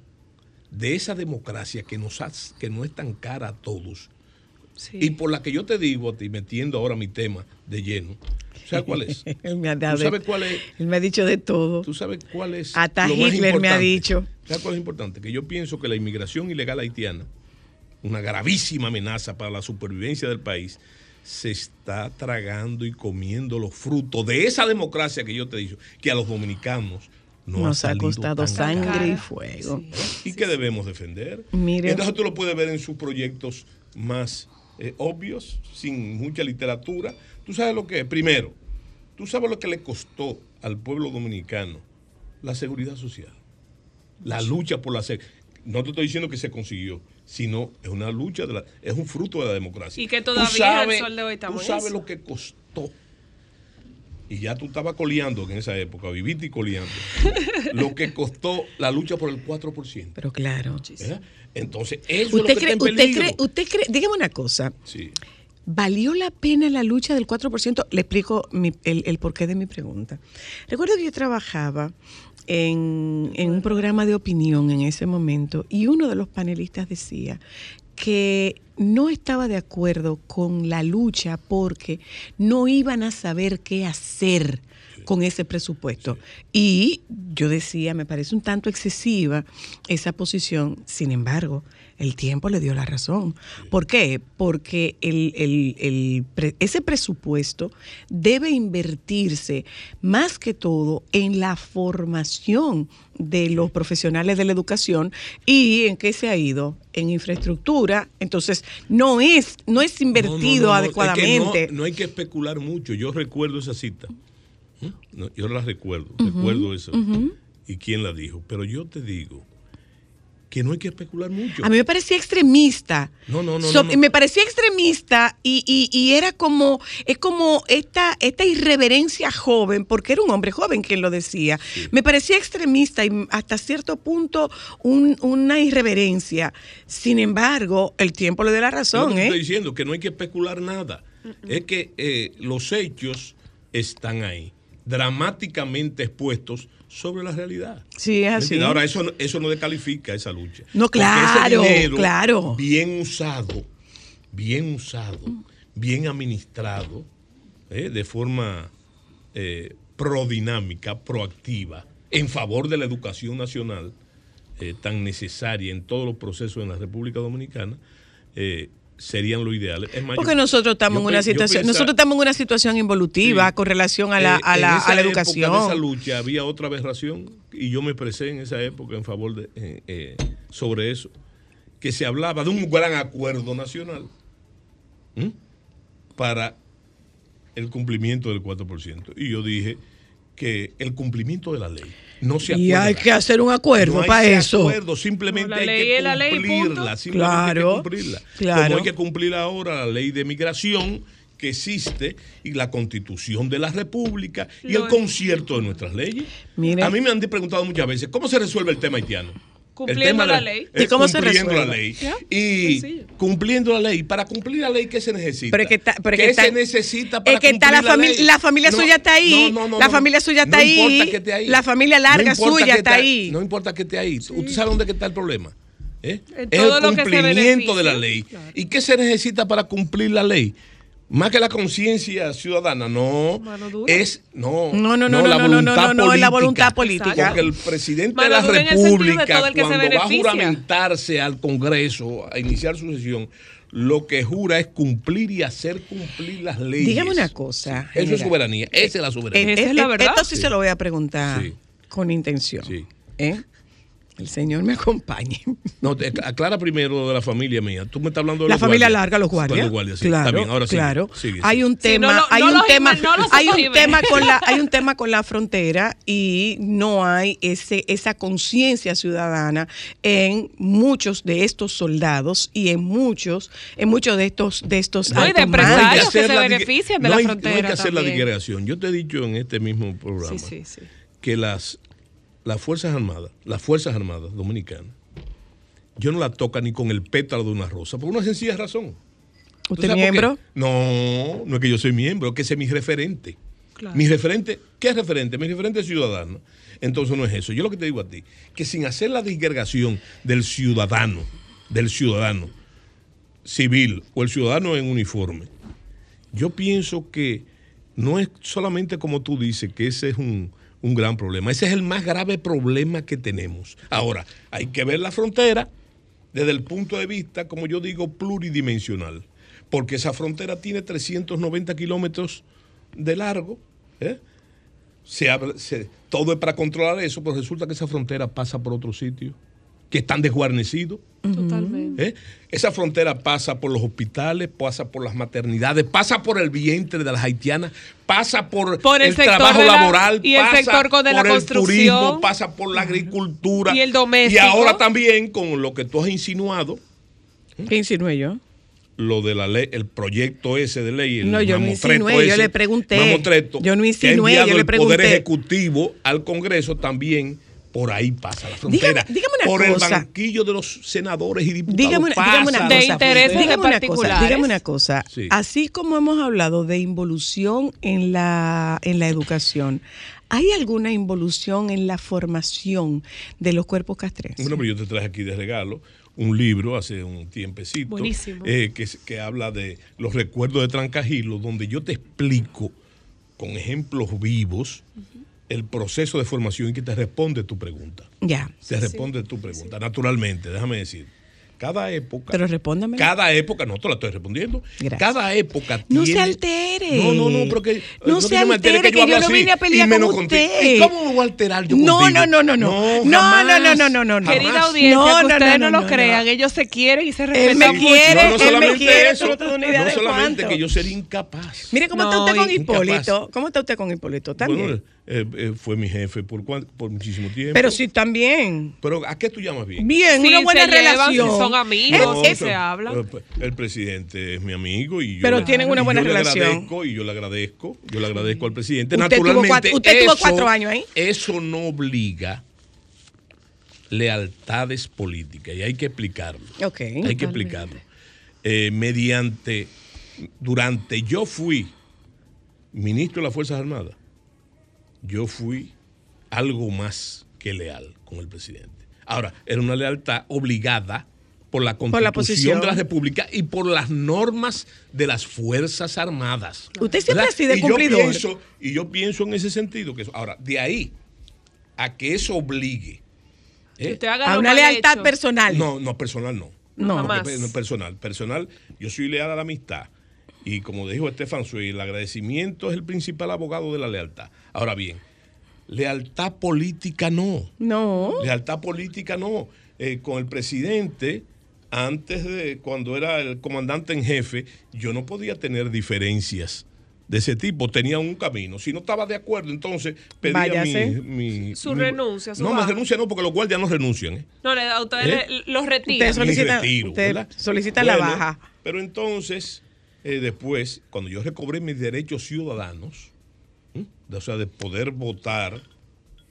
B: de esa democracia que nos hace- que no es tan cara a todos
C: Sí.
B: y por la que yo te digo a ti, metiendo ahora mi tema de lleno, ¿sabes cuál es?
A: Él me ha
B: ¿Tú
A: dado-
B: sabes cuál es?
A: Él me ha dicho de todo.
B: ¿Tú sabes cuál es?
A: Hasta
B: lo más
A: Hitler me ha
B: importante?
A: dicho.
B: ¿Sabes cuál es importante? Que yo pienso que la inmigración ilegal haitiana, una gravísima amenaza para la supervivencia del país, se está tragando y comiendo los frutos de esa democracia que yo te he dicho, que a los dominicanos no
A: Nos ha costado
B: tan
A: sangre
B: cara.
A: y fuego.
B: y que debemos defender.
A: Mire.
B: Entonces tú lo puedes ver en sus proyectos más eh, obvios, sin mucha literatura. Tú sabes lo que es. Primero, tú sabes lo que le costó al pueblo dominicano la seguridad social. La lucha por la seguridad. No te estoy diciendo que se consiguió, sino es una lucha, de la, es un fruto de la democracia.
C: Y que
B: Tú
C: todavía al sol de hoy estamos
B: Tú sabes
C: eso.
B: lo que costó. Y ya tú estabas coleando en esa época, viviste y coleando. lo que costó la lucha por el 4%.
A: Pero claro.
B: ¿verdad? Entonces, eso es lo
A: ¿Usted
B: que
A: cree,
B: está en
A: usted cree, usted cree, dígame una cosa,
B: Sí.
A: ¿valió la pena la lucha del 4%? Le explico mi- el, el porqué de mi pregunta. Recuerdo que yo trabajaba en, en un programa de opinión en ese momento y uno de los panelistas decía que no estaba de acuerdo con la lucha porque no iban a saber qué hacer con ese presupuesto. Y yo decía, me parece un tanto excesiva esa posición, sin embargo, el tiempo le dio la razón. ¿Por qué? Porque el- el- el pre- ese presupuesto debe invertirse más que todo en la formación de los profesionales de la educación y en qué se ha ido en infraestructura entonces no es no es invertido
B: No, no, no, no, es que
A: adecuadamente
B: no, hay que especular mucho. Yo recuerdo esa cita. No, yo la recuerdo. recuerdo eso. Y quién la dijo. Pero yo te digo que no hay que especular mucho.
A: A mí me parecía extremista.
B: No, no, no,
A: So-
B: no, no.
A: Me parecía extremista y, y- y era como, es como esta, esta irreverencia joven, porque era un hombre joven quien lo decía. Me parecía extremista y hasta cierto punto un- una irreverencia. Sin embargo, el tiempo le dio la razón,
B: te
A: ¿eh?
B: estoy diciendo, que no hay que especular nada. Es que eh, los hechos están ahí, dramáticamente expuestos sobre la realidad.
A: Sí, es
B: ¿Me
A: así.
B: Ahora, eso, no- eso no descalifica esa lucha.
A: No,
B: ese
A: claro,
B: dinero
A: claro.
B: Bien usado, bien usado, bien administrado, ¿eh? de forma eh, prodinámica, proactiva, en favor de la educación nacional, eh, tan necesaria en todos los procesos en la República Dominicana, eh, serían lo ideal. Es más,
A: Porque
B: yo-
A: nosotros estamos
B: yo
A: en una situación, nosotros estamos en una situación involutiva
B: Sí.
A: con relación a la,
B: eh,
A: a
B: en
A: la,
B: esa
A: a la educación.
B: de esa lucha había otra aberración y yo me expresé en esa época en favor de eh, eh, sobre eso que se hablaba de un gran acuerdo nacional para el cumplimiento del 4% y yo dije que el cumplimiento de la ley no se
A: y hay que hacer un acuerdo
B: No
A: para eso.
B: acuerdo, simplemente
C: No,
B: hay
C: ley
B: que
C: ley,
B: simplemente
A: Claro,
B: hay que cumplirla.
A: claro.
B: Como hay que cumplir ahora la ley de migración que existe y la constitución de la república y
C: Lo
B: el concierto de nuestras leyes.
A: Mire.
B: A mí me han preguntado muchas veces, ¿cómo se resuelve el tema haitiano?
C: Cumpliendo la ley.
A: ¿Y cómo se
B: cumpliendo la
A: resuelve?
B: ley.
C: Ya,
B: Y
C: sencillo.
B: cumpliendo la ley. Para cumplir la ley, ¿qué se necesita?
A: Pero que pero
B: ¿Qué
A: que
B: se necesita para
A: es que está la
B: cumplir
A: familia-
B: ley?
A: la familia suya está ahí, la familia suya está
B: no
A: ahí,
B: importa que esté ahí.
A: la familia larga suya está ahí.
B: No importa que esté ahí. ¿Usted sabe dónde está el problema? ¿Eh? Es el cumplimiento de la ley.
C: Claro.
B: ¿Y qué se necesita para cumplir la ley? Más que la conciencia ciudadana, no. Es, no.
A: No, no, no,
B: la
A: no, no, no,
B: voluntad
A: no, no, es la
B: política.
A: voluntad política.
B: Porque el presidente
C: Mano
B: de la
C: de
B: República, cuando va a juramentarse al Congreso, a iniciar su sesión, lo que jura es cumplir y hacer cumplir las leyes.
A: Dígame una cosa,
B: Eso es soberanía. Esa es la
A: Eh,
B: soberanía.
C: Esa
A: eh,
C: es la
A: eh,
C: verdad.
A: Esto sí,
B: Sí.
A: se lo voy a preguntar
B: Sí.
A: con intención.
B: Sí.
A: ¿eh? El Señor me acompañe.
B: No, te- aclara primero lo de la familia mía. Tú me estás hablando de
A: La
B: los
A: familia
B: guardias.
A: larga, los guardias.
B: Los guardias, sí.
A: Claro,
B: Está bien, ahora sí.
A: claro.
B: Sigue,
A: hay un
C: Sí,
A: tema,
C: no
A: hay
C: no
A: un tema, hay un tema con la, hay un tema con la frontera y no hay ese, esa conciencia ciudadana en muchos de estos soldados y en muchos, en muchos de estos, de estos
C: No, y de empresarios. que
B: hacer
C: se benefician de la
B: hay-
C: frontera
B: No hay que hacer la digregación. Yo te he dicho en este mismo programa
C: Sí, sí, sí.
B: que las, las Fuerzas Armadas, las Fuerzas Armadas Dominicanas, yo no la toca ni con el pétalo de una rosa, por una sencilla razón. ¿Tú
A: ¿Usted
B: qué?
A: miembro?
B: No, no es que yo soy miembro, es que ese es mi referente.
C: Claro.
B: Mi referente, ¿qué es referente? Mi referente es ciudadano. Entonces no es eso. Yo lo que te digo a ti, que sin hacer la disgregación del ciudadano, del ciudadano civil o el ciudadano en uniforme, yo pienso que no es solamente como tú dices, que ese es un, un gran problema. Ese es el más grave problema que tenemos. Ahora, hay que ver la frontera desde el punto de vista, como yo digo, pluridimensional. Porque esa frontera tiene 390 kilómetros de largo. ¿eh? Se abre- todo es para controlar eso, pero resulta que esa frontera pasa por otro sitio, que están desguarnecidos.
C: Totalmente.
B: ¿eh? Esa frontera pasa por los hospitales, pasa por las maternidades, pasa por el vientre de las haitianas, pasa por,
C: Por el sector
B: trabajo
C: la-
B: laboral,
C: y el
B: pasa
C: sector con- de la
B: por el
C: construcción.
B: turismo, pasa por la agricultura
C: Y el doméstico.
B: Y ahora también con lo que tú has insinuado,
A: ¿Qué insinué yo?
B: lo de la ley, el proyecto ese de ley, el
A: No, yo no insinué, yo le pregunté.
B: mamotreto,
A: Yo no
B: que ha
A: insinué, yo le
B: el Poder
A: pregunté.
B: Ejecutivo al Congreso también. Por ahí pasa la frontera.
A: Dígame- dígame una
B: por
A: cosa.
B: el banquillo de los senadores y diputados.
A: Dígame una,
B: pasa
A: dígame una
B: la
C: De
A: cosa.
C: intereses
A: dígame una cosa,
C: particulares.
A: dígame una cosa.
B: Sí.
A: Así como hemos hablado de involución en la, en la educación, ¿hay alguna involución en la formación de los cuerpos castrenses?
B: Bueno, pero yo te traje aquí de regalo un libro hace un tiempecito
C: Buenísimo.
B: eh, que, que habla de los recuerdos de Trancajilo, donde yo te explico con ejemplos vivos el proceso de formación y que te responde tu pregunta.
A: ya.
B: Te responde tu pregunta, naturalmente, déjame decir. Cada época.
A: Pero respóndame.
B: Cada época, no te la estoy respondiendo.
A: Gracias.
B: Cada época
A: No
B: tiene.
A: se altere.
B: No, no, no, porque.
A: No se
B: que me altere,
A: altere, que yo
B: hablo
A: no
B: así,
A: vine a pelear con
B: contigo.
A: usted.
B: ¿Y cómo me voy a alterar yo
A: No,
B: contigo?
A: no, no, no, no. No,
B: jamás,
A: no, no, no, no, no.
C: Querida audiencia,
A: No,
C: que
A: no,
C: ustedes
A: no,
C: no,
A: no,
C: lo
A: no,
C: crean,
A: no.
C: ellos se quieren y se
A: Él
C: respetan
A: me
C: mucho.
A: quiere,
B: No, no
A: él me
B: solamente
A: quiere,
B: eso,
A: no
B: no solamente que yo sería incapaz.
A: Mire cómo está
C: No,
A: usted con Hipólito. ¿Cómo está usted con Hipólito? También.
B: Eh, eh, fue mi jefe por, cuan- por muchísimo tiempo.
A: pero sí, también.
B: Pero ¿a qué tú llamas bien?
A: Bien,
C: Sí,
A: una buena
C: se llevan,
A: relación.
C: si son amigos,
A: Es-
B: No,
A: es-
C: se hablan.
B: eh, pues, El presidente es mi amigo y yo.
A: Pero
B: le-
A: tienen una buena
B: yo le
A: relación.
B: agradezco y yo le agradezco. Yo le agradezco al presidente.
A: Usted tuvo
B: Naturalmente.
A: cuatro- usted tuvo
B: eso-
A: cuatro años ahí.
B: Eso no obliga lealtades políticas y hay que explicarlo.
A: Ok.
B: Hay que explicarlo. Eh, mediante durante yo fui ministro de las Fuerzas Armadas, yo fui algo más que leal con el presidente. Ahora, era una lealtad obligada por la
A: Por la
B: constitución
A: posición.
B: de la República y por las normas de las Fuerzas Armadas.
A: Usted siempre
B: ¿verdad?
A: ha sido
B: y yo
A: cumplidor.
B: pienso- y yo pienso en ese sentido. que eso- Ahora, de ahí a que eso obligue. ¿eh?
C: Que usted haga
A: A una lealtad
C: hecho.
A: personal.
B: No, no, personal no.
A: No.
C: Jamás.
B: Porque, no, personal. Personal, yo soy leal a la amistad. Y como dijo Estefan Suey, el agradecimiento es el principal abogado de la lealtad. Ahora bien, lealtad política no.
A: No.
B: Lealtad política no. Eh, con el presidente, antes de cuando era el comandante en jefe, yo no podía tener diferencias de ese tipo. Tenía un camino. Si no estaba de acuerdo, entonces pedía mi, mi-
C: Su
B: mi-
C: renuncia, su
B: no, me
C: baja.
B: renuncia no, porque los guardias no renuncian. ¿eh?
C: No, le, a ustedes
B: ¿Eh?
C: los retiran.
A: Usted solicita-
B: Mi retiro,
A: usted
B: ¿verdad?
A: solicita la baja.
B: Pero entonces, eh, después, cuando yo recobré mis derechos ciudadanos, o sea, de poder votar,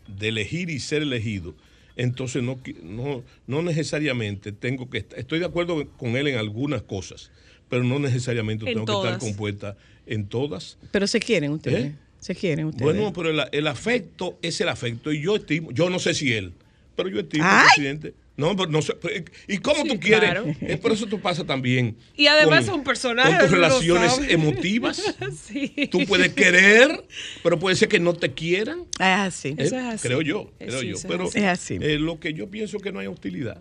B: de elegir y ser elegido, entonces no, no, no necesariamente tengo que estar, estoy de acuerdo con él en algunas cosas, pero no necesariamente
C: En
B: tengo que estar compuesta en todas.
A: Pero se quieren ustedes.
B: ¿Eh?
A: Se quieren ustedes.
B: Bueno, pero el, el afecto es el afecto y yo estimo, yo no sé si él, pero yo estimo
A: ¡Ay!
B: presidente. No, pero no sé. pero, ¿Y cómo
C: Sí,
B: tú quieres?
C: claro.
B: Eh, por eso tú pasa también.
C: Y además
B: con-
C: es un personaje,
B: Con tus relaciones emotivas.
C: sí.
B: Tú puedes querer, pero puede ser que no te quieran.
A: Es así.
B: ¿eh?
C: Eso es así.
B: Creo yo,
C: Eh,
B: creo
C: sí,
B: yo.
C: es
B: Pero.
A: Es así.
B: eh, lo que yo pienso que no hay hostilidad.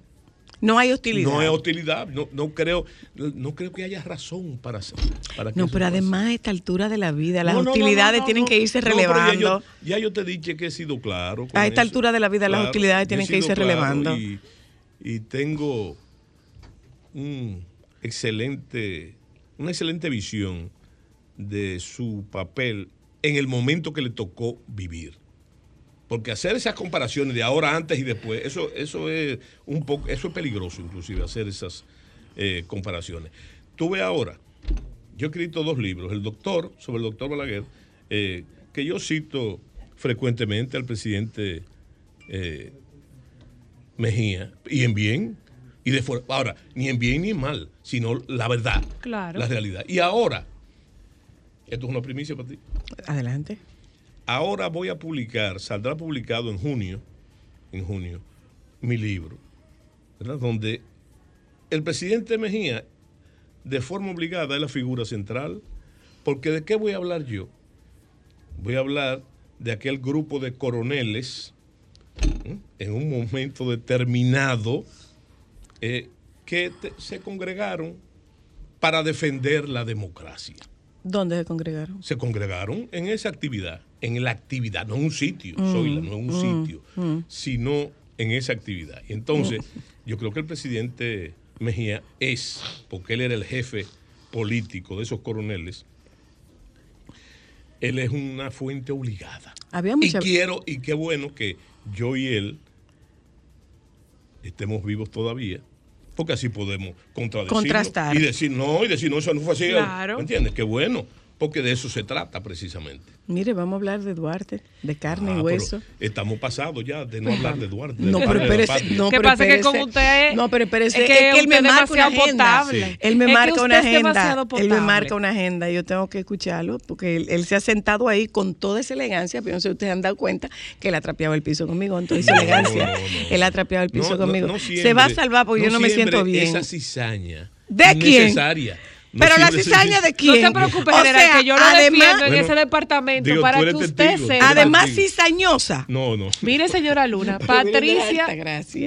A: No hay hostilidad.
B: No hay hostilidad. No, no creo, no creo que haya razón para hacer. Para que
A: No, pero
B: pase.
A: además a esta altura de la vida, las
B: No,
A: hostilidades tienen que irse
B: ya
A: relevando.
B: yo- Ya yo, te dije que he sido claro.
A: A esta
B: eso.
A: altura de la vida, las hostilidades tienen que irse
B: claro
A: relevando.
B: Y, y tengo una excelente visión de su papel en el momento que le tocó vivir. Porque hacer esas comparaciones de ahora, antes y después, eso, eso es un poco, eso es peligroso inclusive hacer esas eh, comparaciones. Tuve ahora, yo he escrito dos libros, el doctor, sobre el doctor Balaguer, eh, que yo cito frecuentemente al presidente eh, Mejía, y en bien, y de fuera. Ahora, ni en bien ni en mal, sino la verdad,
C: Claro.
B: la realidad. Y ahora, esto es una primicia para ti.
A: Adelante.
B: Ahora voy a publicar, saldrá publicado en junio, en junio, mi libro, ¿verdad? Donde el presidente Mejía, de forma obligada, es la figura central, porque ¿de qué voy a hablar yo? Voy a hablar de aquel grupo de coroneles. En un momento determinado, eh, que te- se congregaron para defender la democracia
A: ¿Dónde se congregaron?
B: se congregaron en esa actividad, en la actividad, no en un sitio,
A: Mm,
B: Zoila, no en un sitio, sino en esa actividad. Y entonces,
A: Mm.
B: yo creo que el presidente Mejía es, porque él era el jefe político de esos coroneles, él es una fuente obligada.
A: Había
B: Y
A: mucha...
B: quiero, y qué bueno que yo y él estemos vivos todavía, porque así podemos
A: Contrastar.
B: y decir no, y decir no, eso no fue así.
C: Claro.
B: ¿Me entiendes? Qué bueno, porque de eso se trata precisamente.
A: Mire, vamos a hablar de Duarte, de carne
B: Ah,
A: y
B: pero
A: hueso.
B: Estamos pasados ya de no hablar de Duarte. de
A: No, pero espérese, no,
C: ¿Qué
A: pero
C: pasa? Que con usted
A: No, pero espérese,
C: es
A: es
C: que
A: que, él me marca una
C: demasiado
A: agenda.
C: potable.
A: Él me
C: Es que
A: marca una agenda. Él me marca una agenda. Yo tengo que escucharlo porque él, él se ha sentado ahí con toda esa elegancia. Pero no sé si ustedes han dado cuenta que él ha trapeado el piso conmigo con toda esa
B: No,
A: elegancia.
B: no, no,
A: él ha trapeado el piso
B: No, no,
A: conmigo. se va a salvar porque yo no me siento bien.
B: Esa cizaña.
A: ¿De quién?
B: innecesaria. No
A: pero la cizaña de
C: No
A: quién?
C: se preocupe,
A: O
C: general,
A: sea,
C: que yo lo
A: además,
C: defiendo en ese departamento
B: digo,
C: para que usted
B: testigo.
C: sepa.
A: Además, cizañosa.
B: No, no.
C: Mire, señora Luna, Patricia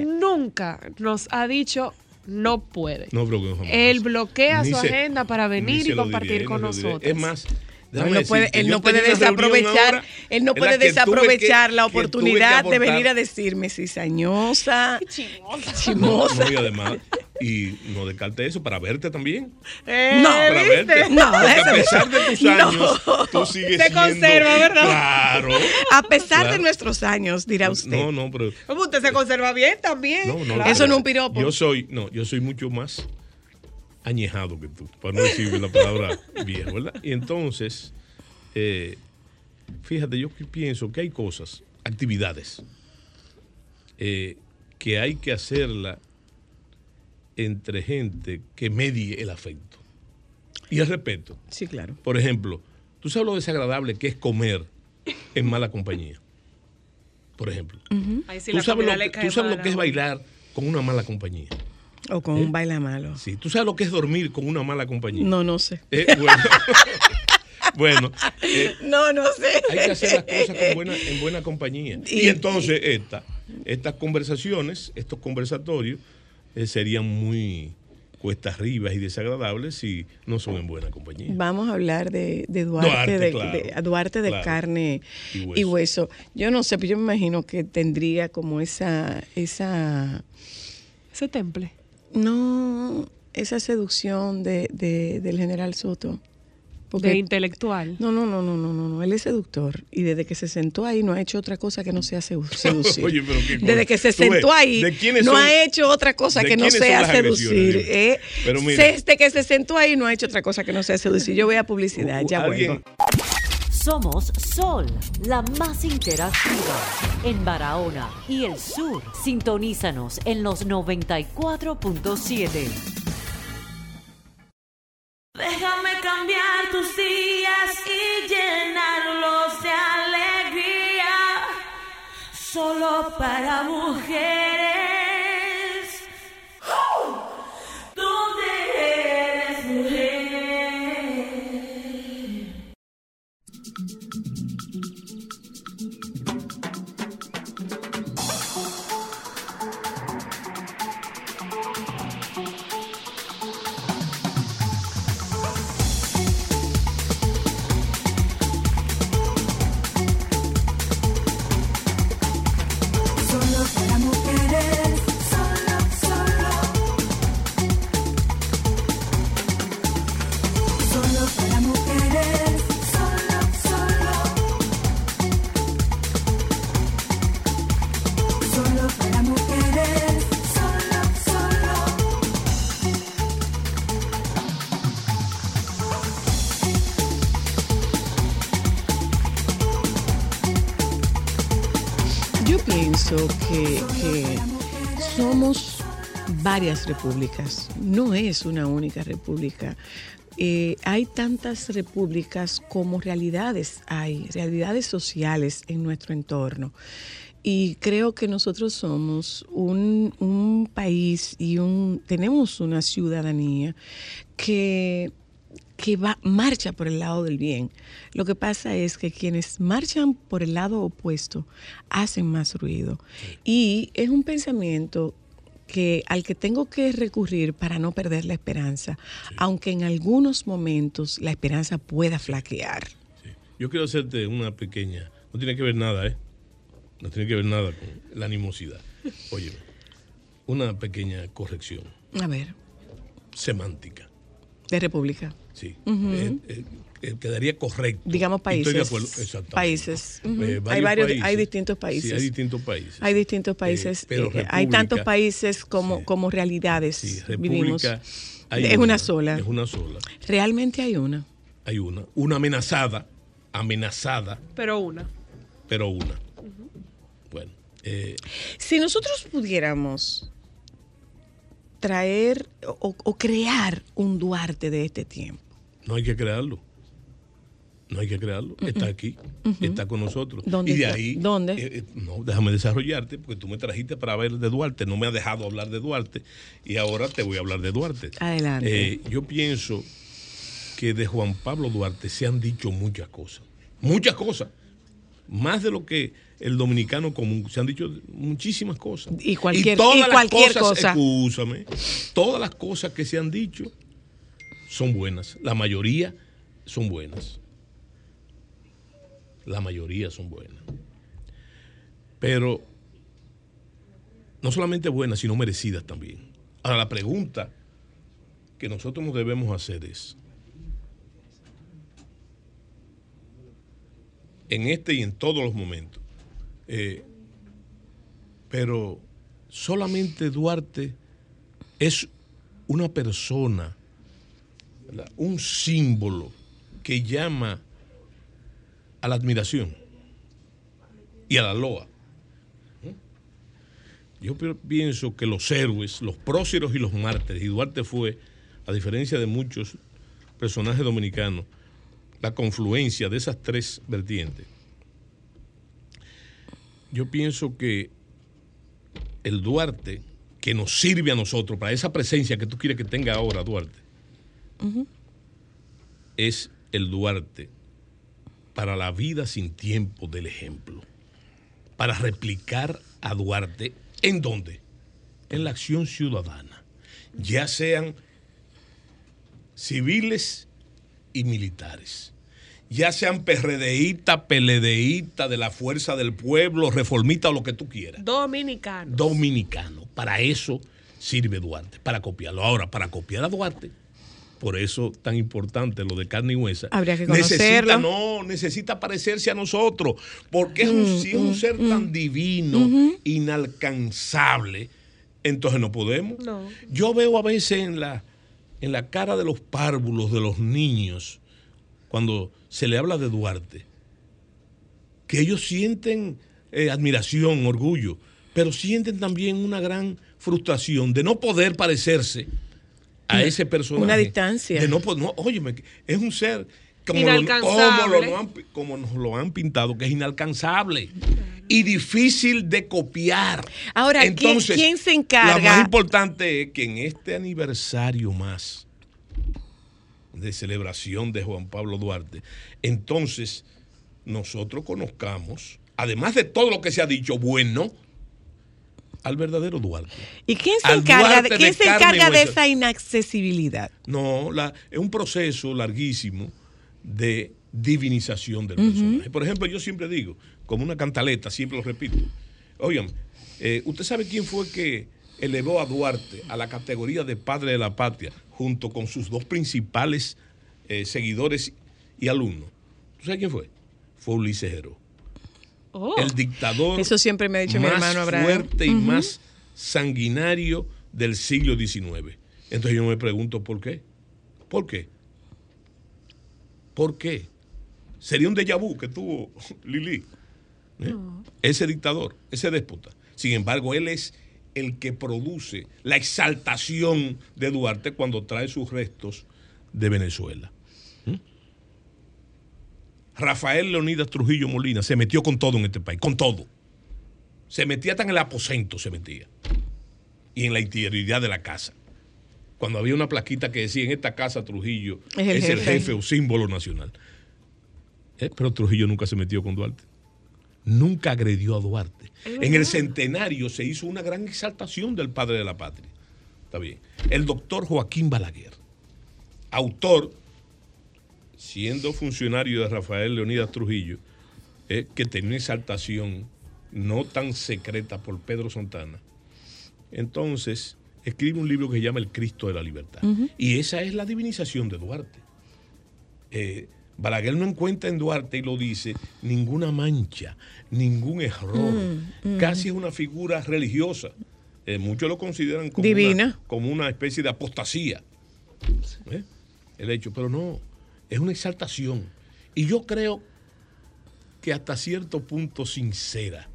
C: nunca nos ha dicho no puede.
B: No, jamás.
C: Él bloquea
B: Ni
C: su
B: se-
C: agenda para
B: ni
C: venir
B: se
C: y compartir
B: diré,
C: con
B: no se
C: nosotros.
B: Es más,
A: No,
B: déjame
A: él no puede, él no puede desaprovechar, él no puede
B: la
A: desaprovechar
B: que-
A: la oportunidad de venir a decirme cizañosa, chimosa.
B: No, y además, y no descarte eso para verte también.
A: no,
B: Para verte.
A: No,
B: Porque a
A: de-
B: pesar de tus
A: No.
B: años, tú sigues siendo-
C: conserva, ¿verdad?
B: Claro.
A: A pesar de
B: Claro.
A: nuestros años, dirá usted.
B: No, no, pero
C: ¿Cómo usted se conserva bien también?
B: No, no,
C: Claro.
A: Eso no es un piropo.
B: Yo soy, no, yo soy mucho más añejado que tú, para no decir la palabra viejo, ¿verdad? Y entonces, eh, fíjate, yo que pienso que hay cosas, actividades, eh, que hay que hacerla entre gente que medie el afecto. Y el respeto.
A: Sí, claro.
B: Por ejemplo, tú sabes lo desagradable que es comer en mala compañía. Por ejemplo.
C: Ahí sí
B: tú sabes, lo que,
C: cae
B: tú sabes lo
C: mal
B: que es bailar con una mala compañía.
A: O con un baile malo.
B: Sí, tú sabes lo que es dormir con una mala compañía.
A: No, no sé.
B: Eh, bueno, bueno eh,
A: No, no sé.
B: hay que hacer las cosas con buena, en buena compañía. Y,
A: Y-
B: entonces esta, estas conversaciones, estos conversatorios, eh, serían muy cuesta arriba y desagradables si no son en buena compañía.
A: Vamos a hablar de, de Duarte,
B: Duarte,
A: de,
B: claro,
A: de- Duarte de
B: claro.
A: carne
B: Y
A: y
B: hueso.
A: hueso. Yo no sé, pero yo me imagino que tendría como esa, esa,
C: Ese temple.
A: No, esa seducción de, de- del general Soto. Porque
C: De intelectual.
A: no, no, no, no, no, no, no, él es seductor y desde que se sentó ahí no ha hecho otra cosa que no sea sedu- seducir.
B: Oye, pero qué
A: desde que se sentó ahí
B: ¿de quiénes
A: no
B: son-
A: ha hecho otra cosa que no sea seducir. eh.
B: Pero mira.
A: Desde que se sentó ahí no ha hecho otra cosa que no sea seducir. Yo voy a publicidad, ya vuelvo.
E: Somos Sol, la más interactiva en Barahona y el sur. Sintonízanos en los 94.7.
F: Déjame cambiar tus días y llenarlos de alegría. Solo para mujeres.
A: Varias repúblicas, no es una única república. Eh, hay tantas repúblicas como realidades hay, realidades sociales en nuestro entorno. Y creo que nosotros somos un, un país y un, tenemos una ciudadanía que que va, marcha por el lado del bien. Lo que pasa es que quienes marchan por el lado opuesto hacen más ruido. Y es un pensamiento que al que tengo que recurrir para no perder la esperanza, aunque en algunos momentos la esperanza pueda flaquear.
B: Sí. Yo quiero hacerte una pequeña, no tiene que ver nada, ¿eh? No tiene que ver nada con la animosidad. Oye, una pequeña corrección
A: A ver,
B: semántica.
A: de república.
B: Sí. Eh, eh, eh, quedaría correcto.
A: Digamos
B: Y estoy de
A: países.
B: acuerdo, exactamente.
A: Países.
B: Eh,
A: hay varios, hay distintos países.
B: Sí, hay distintos países.
A: Hay distintos países.
B: Eh, pero
A: eh, hay tantos países como,
B: Sí.
A: como realidades.
B: Sí,
A: vivimos.
B: hay
A: Es una sola.
B: Es una sola.
A: Realmente hay una.
B: Hay una. Una amenazada, amenazada,
C: Pero una.
B: pero una. Bueno, eh,
A: Si nosotros pudiéramos traer o, o crear un Duarte de este tiempo,
B: no hay que crearlo. No hay que crearlo. Está aquí. Está con nosotros.
A: ¿Dónde
B: y de
A: está?
B: ahí.
A: ¿Dónde?
B: eh, eh, no, déjame desarrollarte, porque tú me trajiste para ver de Duarte. No me has dejado hablar de Duarte. Y ahora te voy a hablar de Duarte.
A: Adelante.
B: Eh, yo pienso que de Juan Pablo Duarte se han dicho muchas cosas. Muchas cosas. Más de lo que el dominicano común. Se han dicho muchísimas cosas.
A: Y cualquier-
B: todas
A: y
B: las
A: cualquier
B: cosas,
A: cosa.
B: Escúchame. Todas las cosas que se han dicho son buenas. La mayoría son buenas. La mayoría son buenas. Pero no solamente buenas, sino merecidas también. Ahora, la pregunta que nosotros nos debemos hacer es, en este y en todos los momentos, eh, pero solamente Duarte es una persona, un símbolo que llama a la admiración y a la loa. Yo pi- pienso que los héroes, los próceros y los mártires, y Duarte fue, a diferencia de muchos personaje dominicano, la confluencia de esas tres vertientes, yo pienso que el Duarte que nos sirve a nosotros para esa presencia que tú quieres que tenga ahora Duarte, es el Duarte para la vida sin tiempo del ejemplo, para replicar a Duarte en dónde? En la acción ciudadana, ya sean civiles y militares, ya sean PRDistas, PLDistas, de la fuerza del pueblo, reformistas o lo que tú quieras
C: Dominicano.
B: dominicano. Para eso sirve Duarte, para copiarlo. Ahora, para copiar a Duarte, por eso tan importante lo de carne y huesa.
A: Habría que
B: necesita, no, necesita parecerse a nosotros, porque es un, si es un ser tan divino, inalcanzable, entonces no podemos.
C: No.
B: Yo veo a veces en la, en la cara de los párvulos de los niños, cuando se le habla de Duarte, que ellos sienten eh, admiración, orgullo, pero sienten también una gran frustración de no poder parecerse a ese personaje.
A: una distancia.
B: De no, po- no, óyeme, es un ser como, lo,
C: Inalcanzable.
B: como, lo han, como nos lo han pintado, que es inalcanzable y difícil de copiar.
A: Ahora, ¿quién-
B: Entonces,
A: quién se
B: Lo
A: encarga?
B: más importante es que en este aniversario más de celebración de Juan Pablo Duarte, entonces nosotros conozcamos, además de todo lo que se ha dicho bueno, al verdadero Duarte.
A: ¿Y quién se
B: Al
A: encarga, de, quién
B: de
A: se encarga de esa inaccesibilidad?
B: No, la- es un proceso larguísimo de divinización del personaje. Por ejemplo, yo siempre digo, como una cantaleta, siempre lo repito. Oigan, eh, ¿usted sabe quién fue que elevó a Duarte a la categoría de padre de la patria junto con sus dos principales eh, seguidores y alumnos? ¿Tú sabes quién fue? Fue Ulises Heró.
C: Oh.
B: El dictador
A: Eso siempre me ha dicho mi
B: más
A: hermano Abraham.
B: fuerte y más sanguinario del siglo XIX. Entonces yo me pregunto por qué. ¿Por qué? ¿Por qué? Sería un déjà vu que tuvo Lili. ¿eh? Ese dictador, ese déspota. Sin embargo, él es el que produce la exaltación de Duarte cuando trae sus restos de Venezuela. Rafael Leonidas Trujillo Molina se metió con todo en este país, con todo. Se metía hasta en el aposento, se metía. Y en la interioridad de la casa. Cuando había una plaquita que decía, en esta casa Trujillo
A: Es
B: es
A: el jefe
B: o símbolo nacional. Eh, Pero Trujillo nunca se metió con Duarte. Nunca agredió a Duarte. En el centenario se hizo una gran exaltación del padre de la patria. Está bien. El doctor Joaquín Balaguer, autor, siendo funcionario de Rafael Leonidas Trujillo, eh, que tenía una exaltación no tan secreta por Pedro Santana. Entonces, escribe un libro que se llama El Cristo de la Libertad. Y esa es la divinización de Duarte. Eh, Balaguer no encuentra en Duarte, y lo dice, ninguna mancha, ningún error. Casi es una figura religiosa. Eh, muchos lo consideran como
A: Divina.
B: Una, como una especie de apostasía. ¿eh? El hecho, pero no, es una exaltación. Y yo creo que hasta cierto punto sincera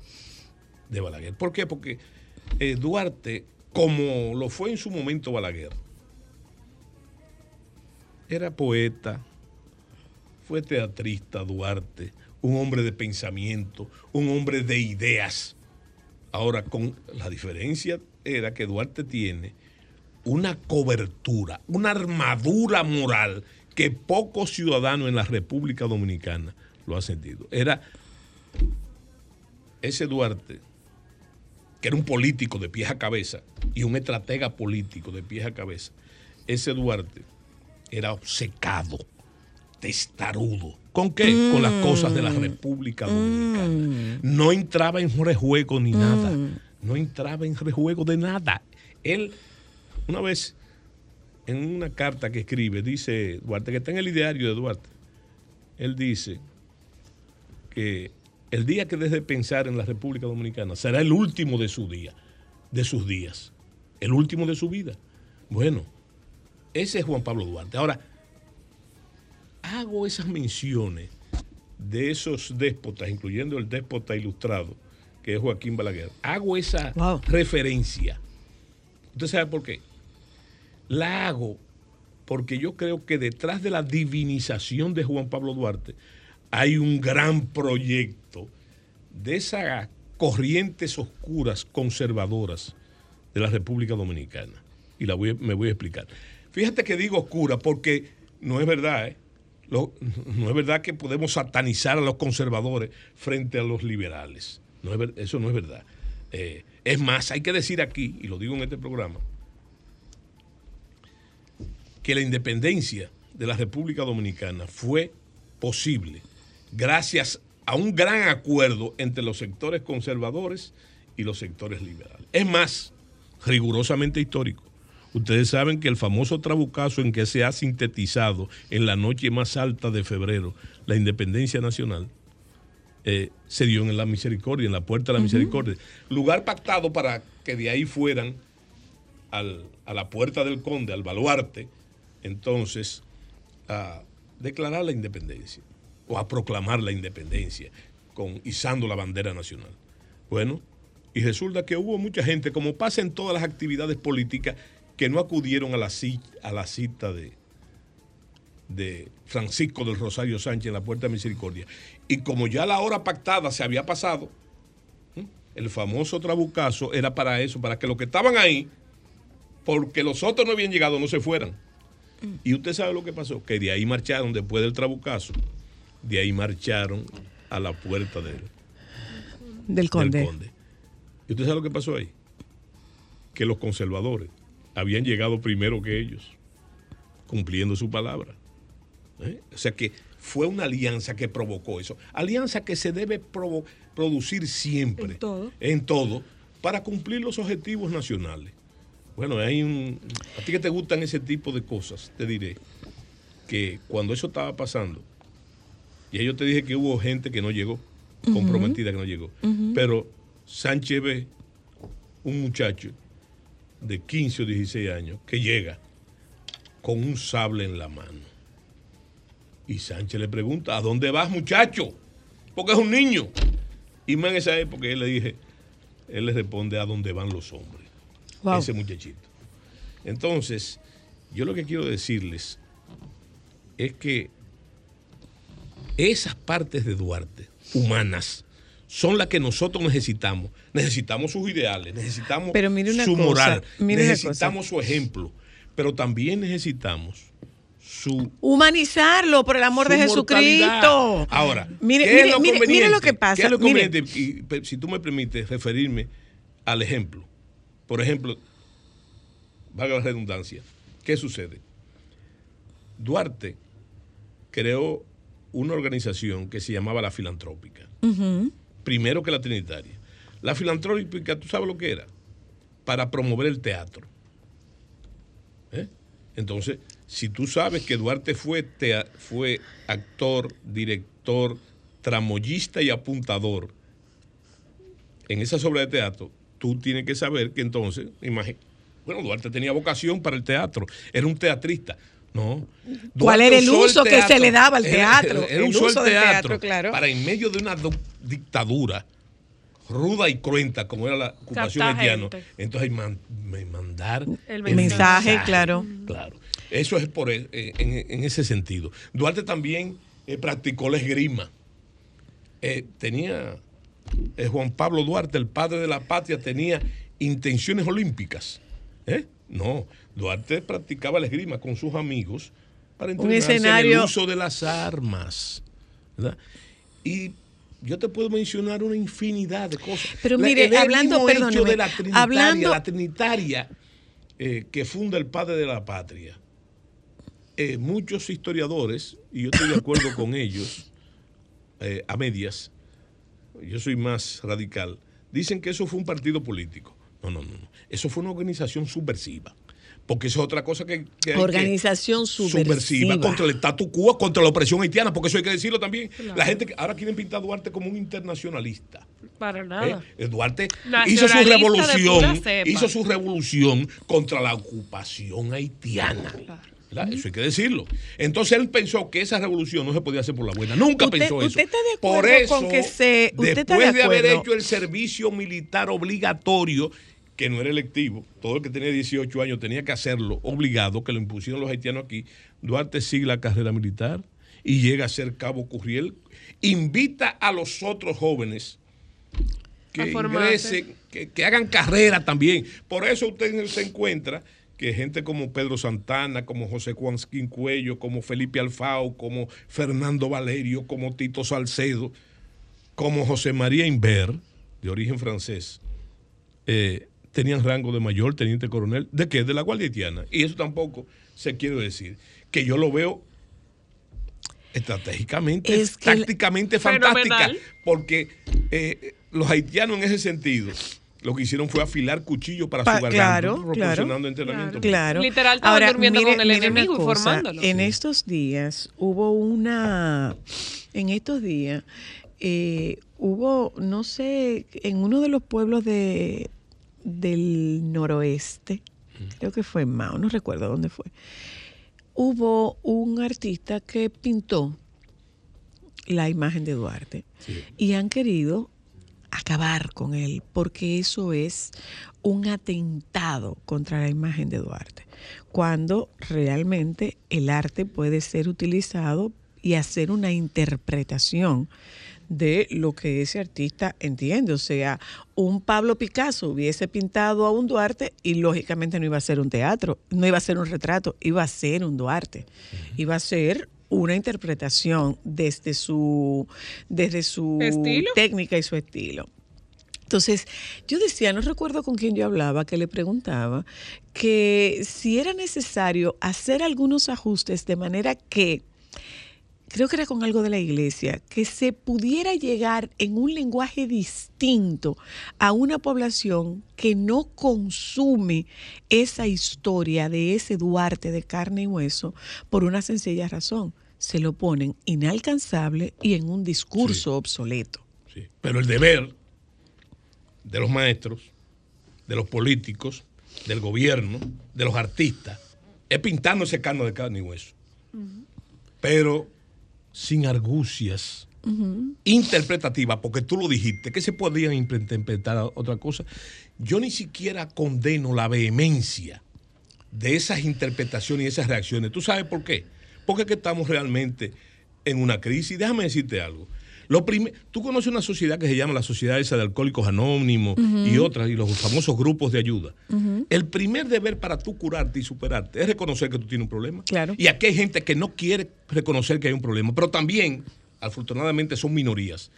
B: de Balaguer. ¿Por qué? Porque eh, Duarte, como lo fue en su momento Balaguer, era poeta, fue teatrista Duarte, un hombre de pensamiento, un hombre de ideas. Ahora, con la diferencia era que Duarte tiene una cobertura, una armadura moral que pocos ciudadanos en la República Dominicana lo han sentido. Era ese Duarte, que era un político de pies a cabeza y un estratega político de pies a cabeza, ese Duarte era obcecado, testarudo. ¿Con qué? Con las cosas de la República Dominicana. No entraba en rejuego ni nada. No entraba en rejuego de nada. Él, una vez, en una carta que escribe, dice Duarte, que está en el ideario de Duarte, él dice que el día que deje de pensar en la República Dominicana será el último de su día, de sus días, el último de su vida. Bueno, ese es Juan Pablo Duarte. Ahora, hago esas menciones de esos déspotas, incluyendo el déspota ilustrado, que es Joaquín Balaguer. Hago esa
A: Wow.
B: referencia. ¿Usted sabe por qué? La hago porque yo creo que detrás de la divinización de Juan Pablo Duarte hay un gran proyecto de esas corrientes oscuras conservadoras de la República Dominicana. Y la voy me voy a explicar. Fíjate que digo oscura porque no es verdad, ¿eh? No es verdad que podemos satanizar a los conservadores frente a los liberales. No es eso no es verdad. Eh, es más, hay que decir aquí, y lo digo en este programa, que la independencia de la República Dominicana fue posible gracias a un gran acuerdo entre los sectores conservadores y los sectores liberales. Es más, rigurosamente histórico. Ustedes saben que el famoso trabucazo en que se ha sintetizado en la noche más alta de febrero la independencia nacional eh, se dio en la misericordia, en la puerta de la misericordia. Lugar pactado para que de ahí fueran al- a la puerta del conde, al baluarte, entonces a declarar la independencia o a proclamar la independencia con izando la bandera nacional. Bueno, y resulta que hubo mucha gente, como pasa en todas las actividades políticas, que no acudieron a la, cita de, Francisco del Rosario Sánchez en la Puerta de Misericordia. Y como ya la hora pactada se había pasado, el famoso trabucazo era para eso, para que los que estaban ahí, porque los otros no habían llegado, no se fueran. Y usted sabe lo que pasó, que de ahí marcharon después del trabucazo, de ahí marcharon a la puerta del,
A: Del conde.
B: del conde. ¿Y usted sabe lo que pasó ahí? Que los conservadores habían llegado primero que ellos, cumpliendo su palabra. ¿Eh? O sea que fue una alianza que provocó eso. Alianza que se debe producir siempre.
C: En todo.
B: En todo, para cumplir los objetivos nacionales. Bueno, hay un. A ti que te gustan ese tipo de cosas, te diré que cuando eso estaba pasando, y yo te dije que hubo gente que no llegó, comprometida que no llegó, pero Sánchez ve un muchacho de 15 o 16 años que llega con un sable en la mano. Y Sánchez le pregunta, ¿a dónde vas muchacho? Porque es un niño. Y más en esa época él le dije, él le responde a dónde van los hombres.
A: Wow.
B: Ese muchachito. Entonces, yo lo que quiero decirles es que esas partes de Duarte, humanas, son las que nosotros necesitamos. Necesitamos sus ideales, necesitamos
A: Pero mire una
B: su
A: cosa,
B: moral, necesitamos su ejemplo, pero también necesitamos su
A: Humanizarlo, por el amor de
B: su
A: Jesucristo.
B: Ahora,
A: mire,
B: ¿qué
A: mire,
B: es lo
A: mire, lo que pasa.
B: ¿Qué es lo
A: Mire,
B: conveniente? Y, pe- si tú me permites referirme al ejemplo. Por ejemplo, valga la redundancia, ¿qué sucede? Duarte creó una organización que se llamaba la Filantrópica. Primero que la Trinitaria. La Filantrópica, ¿tú sabes lo que era? Para promover el teatro. ¿Eh? Entonces, si tú sabes que Duarte fue, fue actor, director, tramoyista y apuntador en esa obra de teatro, tú tienes que saber que entonces, imagi- bueno, Duarte tenía vocación para el teatro, era un teatrista. No.
A: ¿Cuál era el uso que se le daba al
B: Era-
A: teatro?
B: Él
A: El uso
B: el
A: del
B: teatro,
A: teatro, claro.
B: para en medio de una du- dictadura ruda y cruenta como era la ocupación haitiana, entonces man- me mandar
C: El
A: mensaje, claro.
B: Claro. Eso es por e- eh, en, en ese sentido. Duarte también eh, practicó la esgrima. Eh, tenía eh, Juan Pablo Duarte, el padre de la patria, tenía intenciones olímpicas. ¿Eh? No, Duarte practicaba la esgrima con sus amigos para entrenarse en el uso de las armas. ¿verdad? Y yo te puedo mencionar una infinidad de cosas.
A: Pero
B: La-
A: mire,
B: el
A: hablando,
B: hecho de la trinitaria,
A: hablando-
B: la trinitaria eh, que funda el padre de la patria. Eh, muchos historiadores, y yo estoy de acuerdo con ellos, eh, a medias, yo soy más radical, dicen que eso fue un partido político. No, no, no. Eso fue una organización subversiva. Porque eso es otra cosa que, que hay que-
A: Organización subversiva.
B: contra el statu quo, contra la opresión haitiana, porque eso hay que decirlo también. La gente que ahora quieren pintar a Duarte como un internacionalista.
C: Para nada.
B: ¿eh? Duarte hizo su revolución, hizo su revolución contra la ocupación haitiana. ¿Verdad? Eso hay que decirlo. Entonces él pensó que esa revolución no se podía hacer por la buena. Nunca
A: ¿Usted-
B: pensó eso.
A: usted está de
B: por eso,
A: con que se- usted está
B: después
A: de
B: de haber hecho el servicio militar obligatorio, que no era electivo, todo el que tenía 18 años tenía que hacerlo obligado, que lo impusieron los haitianos aquí, Duarte sigue la carrera militar y llega a ser cabo Curriel, invita a los otros jóvenes que ingresen, que, que hagan carrera también. Por eso usted se encuentra que gente como Pedro Santana, como José Juan Cuello, como Felipe Alfao, como Fernando Valerio, como Tito Salcedo, como José María Inver, de origen francés, eh, tenían rango de mayor, teniente coronel, ¿de qué? De la Guardia Haitiana. Y eso tampoco se quiere decir. Que yo lo veo estratégicamente,
A: Es que el-
B: tácticamente
C: Fenomenal.
B: fantástica, porque eh, los haitianos en ese sentido lo que hicieron fue afilar cuchillos para
A: Pa-
B: su garganta,
A: claro,
B: proporcionando
A: claro.
B: entrenamiento.
A: Claro.
C: Literal, estaban durmiendo con el
A: mire
C: enemigo y formándolo.
A: En estos días hubo una, en estos días eh, hubo, no sé, en uno de los pueblos de del noroeste, creo que fue en Mao, no recuerdo dónde fue, hubo un artista que pintó la imagen de Duarte y han querido acabar con él porque eso es un atentado contra la imagen de Duarte cuando realmente el arte puede ser utilizado y hacer una interpretación de lo que ese artista entiende. O sea, un Pablo Picasso hubiese pintado a un Duarte y lógicamente no iba a ser un teatro, no iba a ser un retrato, iba a ser un Duarte. Iba a ser una interpretación desde su, desde su
C: ¿Estilo?
A: técnica y su estilo. Entonces, yo decía, no recuerdo con quién yo hablaba, que le preguntaba que si era necesario hacer algunos ajustes de manera que, creo que era con algo de la iglesia, que se pudiera llegar en un lenguaje distinto a una población que no consume esa historia de ese Duarte de carne y hueso por una sencilla razón. Se lo ponen inalcanzable y en un discurso obsoleto.
B: Sí. Pero el deber de los maestros, de los políticos, del gobierno, de los artistas, es pintarnos ese carno de carne y hueso. Pero sin argucias interpretativas, porque tú lo dijiste, que se podían interpretar a otra cosa. Yo ni siquiera condeno la vehemencia de esas interpretaciones y esas reacciones. ¿Tú sabes por qué? Porque es que estamos realmente en una crisis. Déjame decirte algo. Lo Tú conoces una sociedad que se llama la Sociedad esa de Alcohólicos Anónimos y otras, y los famosos grupos de ayuda. El primer deber para tú curarte y superarte es reconocer que tú tienes un problema.
A: Claro.
B: Y aquí hay gente que no quiere reconocer que hay un problema, pero también, afortunadamente, son minorías,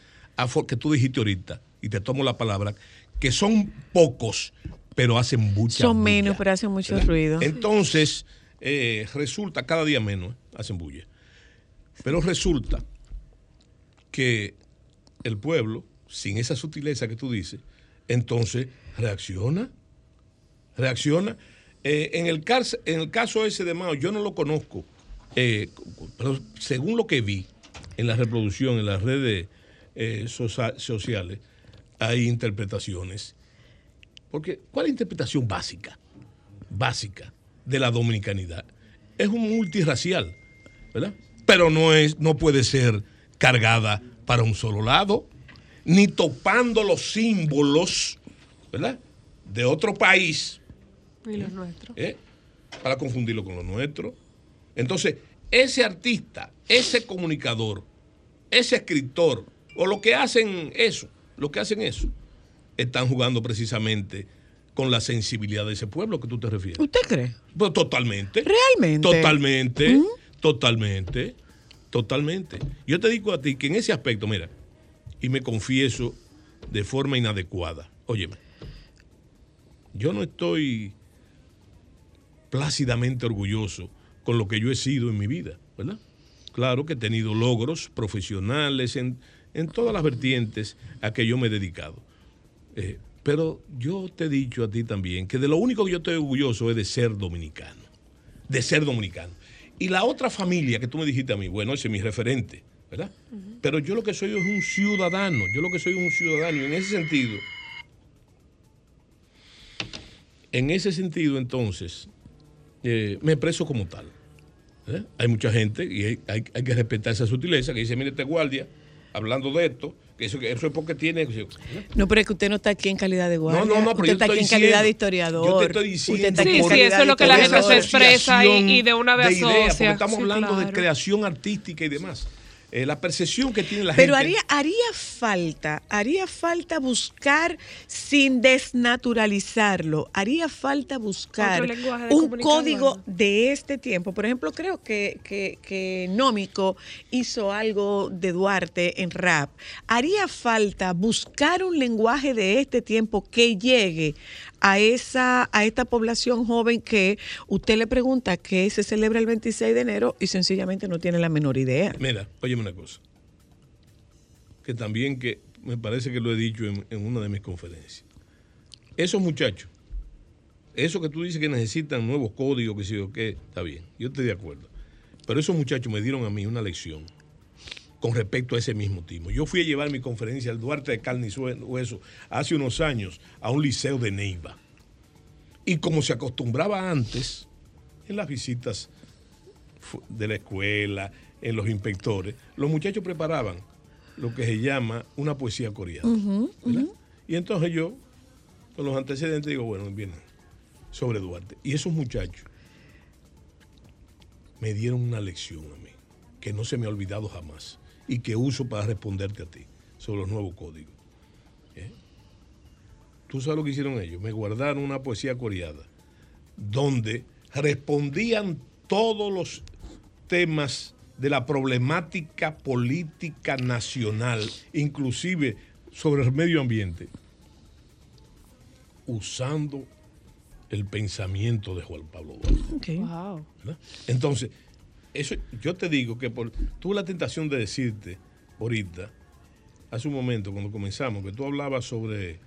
B: que tú dijiste ahorita, y te tomo la palabra, que son pocos, pero hacen mucha
A: Son
B: bulla.
A: menos, pero hacen mucho
B: ¿verdad?
A: ruido.
B: Entonces, eh, resulta cada día menos, ¿eh? hacen bulla. Pero resulta que el pueblo, sin esa sutileza que tú dices, entonces reacciona, reacciona. Eh, en, el cas- en el caso ese de Mao, yo no lo conozco, pero según lo que vi en la reproducción, en las redes socia- sociales, hay interpretaciones. Porque, ¿cuál es la interpretación básica? Básica de la dominicanidad. Es un multirracial, ¿verdad? Pero no, es, no puede ser cargada para un solo lado, ni topando los símbolos, ¿verdad? De otro país,
C: Y los nuestros.
B: ¿eh? para confundirlo con lo nuestro. Entonces, ese artista, ese comunicador, ese escritor, o lo que hacen eso, lo que hacen eso, están jugando precisamente con la sensibilidad de ese pueblo que tú te refieres.
A: ¿Usted cree?
B: Pues totalmente.
A: ¿Realmente?
B: Totalmente. Totalmente. Totalmente. Yo te digo a ti que en ese aspecto, mira, y me confieso de forma inadecuada. Óyeme, yo no estoy plácidamente orgulloso con lo que yo he sido en mi vida, ¿verdad? Claro que he tenido logros profesionales en, en todas las vertientes a que yo me he dedicado. Eh, pero yo te he dicho a ti también que de lo único que yo estoy orgulloso es de ser dominicano. De ser dominicano. Y la otra familia que tú me dijiste a mí, bueno, ese es mi referente, ¿verdad? Pero yo lo que soy es un ciudadano. Yo lo que soy es un ciudadano. Y en ese sentido, en ese sentido, entonces, eh, me expreso como tal. ¿eh? Hay mucha gente y hay, hay- hay que respetar esa sutileza que dice, mire, este guardia hablando de esto, que eso, que eso es porque tiene...
A: No, pero es que usted no está aquí en calidad de guardia.
B: No, no, no, pero
A: usted
B: yo
A: está aquí en
B: estoy
A: calidad de
B: diciendo-
A: historiador.
B: yo te estoy
A: Usted
B: diciendo
A: está aquí
C: Sí,
A: en
C: sí, eso es lo que
A: de
C: la gente se expresa y- y de una vez
B: de ideas,
C: asocia.
B: porque estamos
C: Sí,
B: hablando de
C: claro.
B: creación artística y demás. Eh, la percepción que tiene la
A: Pero
B: gente...
A: haría, haría falta, haría falta buscar sin desnaturalizarlo, haría falta buscar un código de este tiempo. Por ejemplo, creo que, que, que Nómico hizo algo de Duarte en rap. Haría falta buscar un lenguaje de este tiempo que llegue a esa a esta población joven que usted le pregunta qué se celebra el 26 de enero y sencillamente no tiene la menor idea.
B: Mira, óyeme una cosa. Que también que me parece que lo he dicho en, en una de mis conferencias. Esos muchachos, eso que tú dices que necesitan nuevos códigos, que sí o qué, está bien, yo estoy de acuerdo. Pero esos muchachos me dieron a mí una lección con respecto a ese mismo timo. Yo fui a llevar mi conferencia al Duarte de Carne y Hueso hace unos años a un liceo de Neiva. Y como se acostumbraba antes, en las visitas de la escuela, en los inspectores, los muchachos preparaban lo que se llama una poesía coreana. Y entonces yo, con los antecedentes, digo, bueno, bien, sobre Duarte. Y esos muchachos me dieron una lección a mí, que no se me ha olvidado jamás, y que uso para responderte a ti sobre los nuevos códigos. ¿Eh? ¿Tú sabes lo que hicieron ellos? Me guardaron una poesía coreana donde respondían todos los temas de la problemática política nacional, inclusive sobre el medio ambiente, usando el pensamiento de Juan Pablo Duarte.
C: Wow.
B: ¿verdad? Entonces, eso, yo te digo que por, tuve la tentación de decirte ahorita, hace un momento cuando comenzamos, que tú hablabas sobre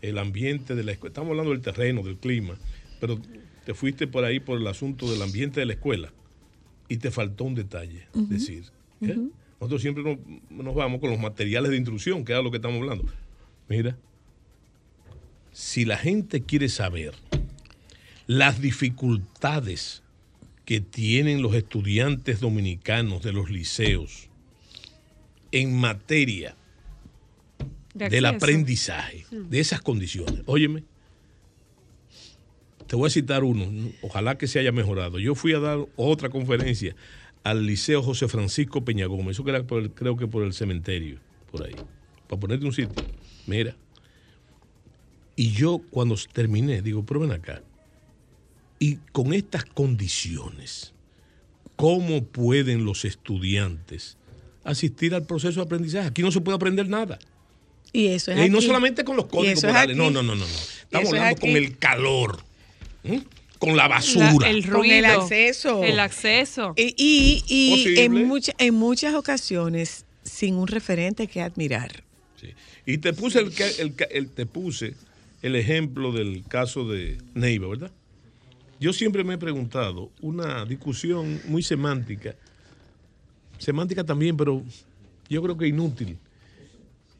B: el ambiente de la escuela. Estamos hablando del terreno, del clima, pero te fuiste por ahí por el asunto del ambiente de la escuela y te faltó un detalle, decir. ¿eh? Nosotros siempre nos, nos vamos con los materiales de instrucción, que es lo que estamos hablando. Mira, si la gente quiere saber las dificultades que tienen los estudiantes dominicanos de los liceos en materia
C: De
B: del aprendizaje, de esas condiciones. Óyeme, te voy a citar uno, ojalá que se haya mejorado. Yo fui a dar otra conferencia al Liceo José Francisco Peña Gómez, eso que era por el- creo que por el cementerio, por ahí, para ponerte un sitio. Mira, y yo cuando terminé, digo, ven acá, y con estas condiciones, ¿cómo pueden los estudiantes asistir al proceso de aprendizaje? Aquí no se puede aprender nada.
A: Y eso es
B: Y no solamente con los códigos morales, no, no, no, no. no. Estamos
A: es
B: hablando con el calor, con la
C: La-
B: basura.
C: el
A: Con el
C: ruido,
A: acceso.
C: El acceso.
A: Y, y- en, mucha- en muchas ocasiones sin un referente que admirar.
B: Sí. Y te puse el, el el- te puse el ejemplo del caso de Neiva, ¿verdad? Yo siempre me he preguntado una discusión muy semántica, semántica también, pero yo creo que inútil,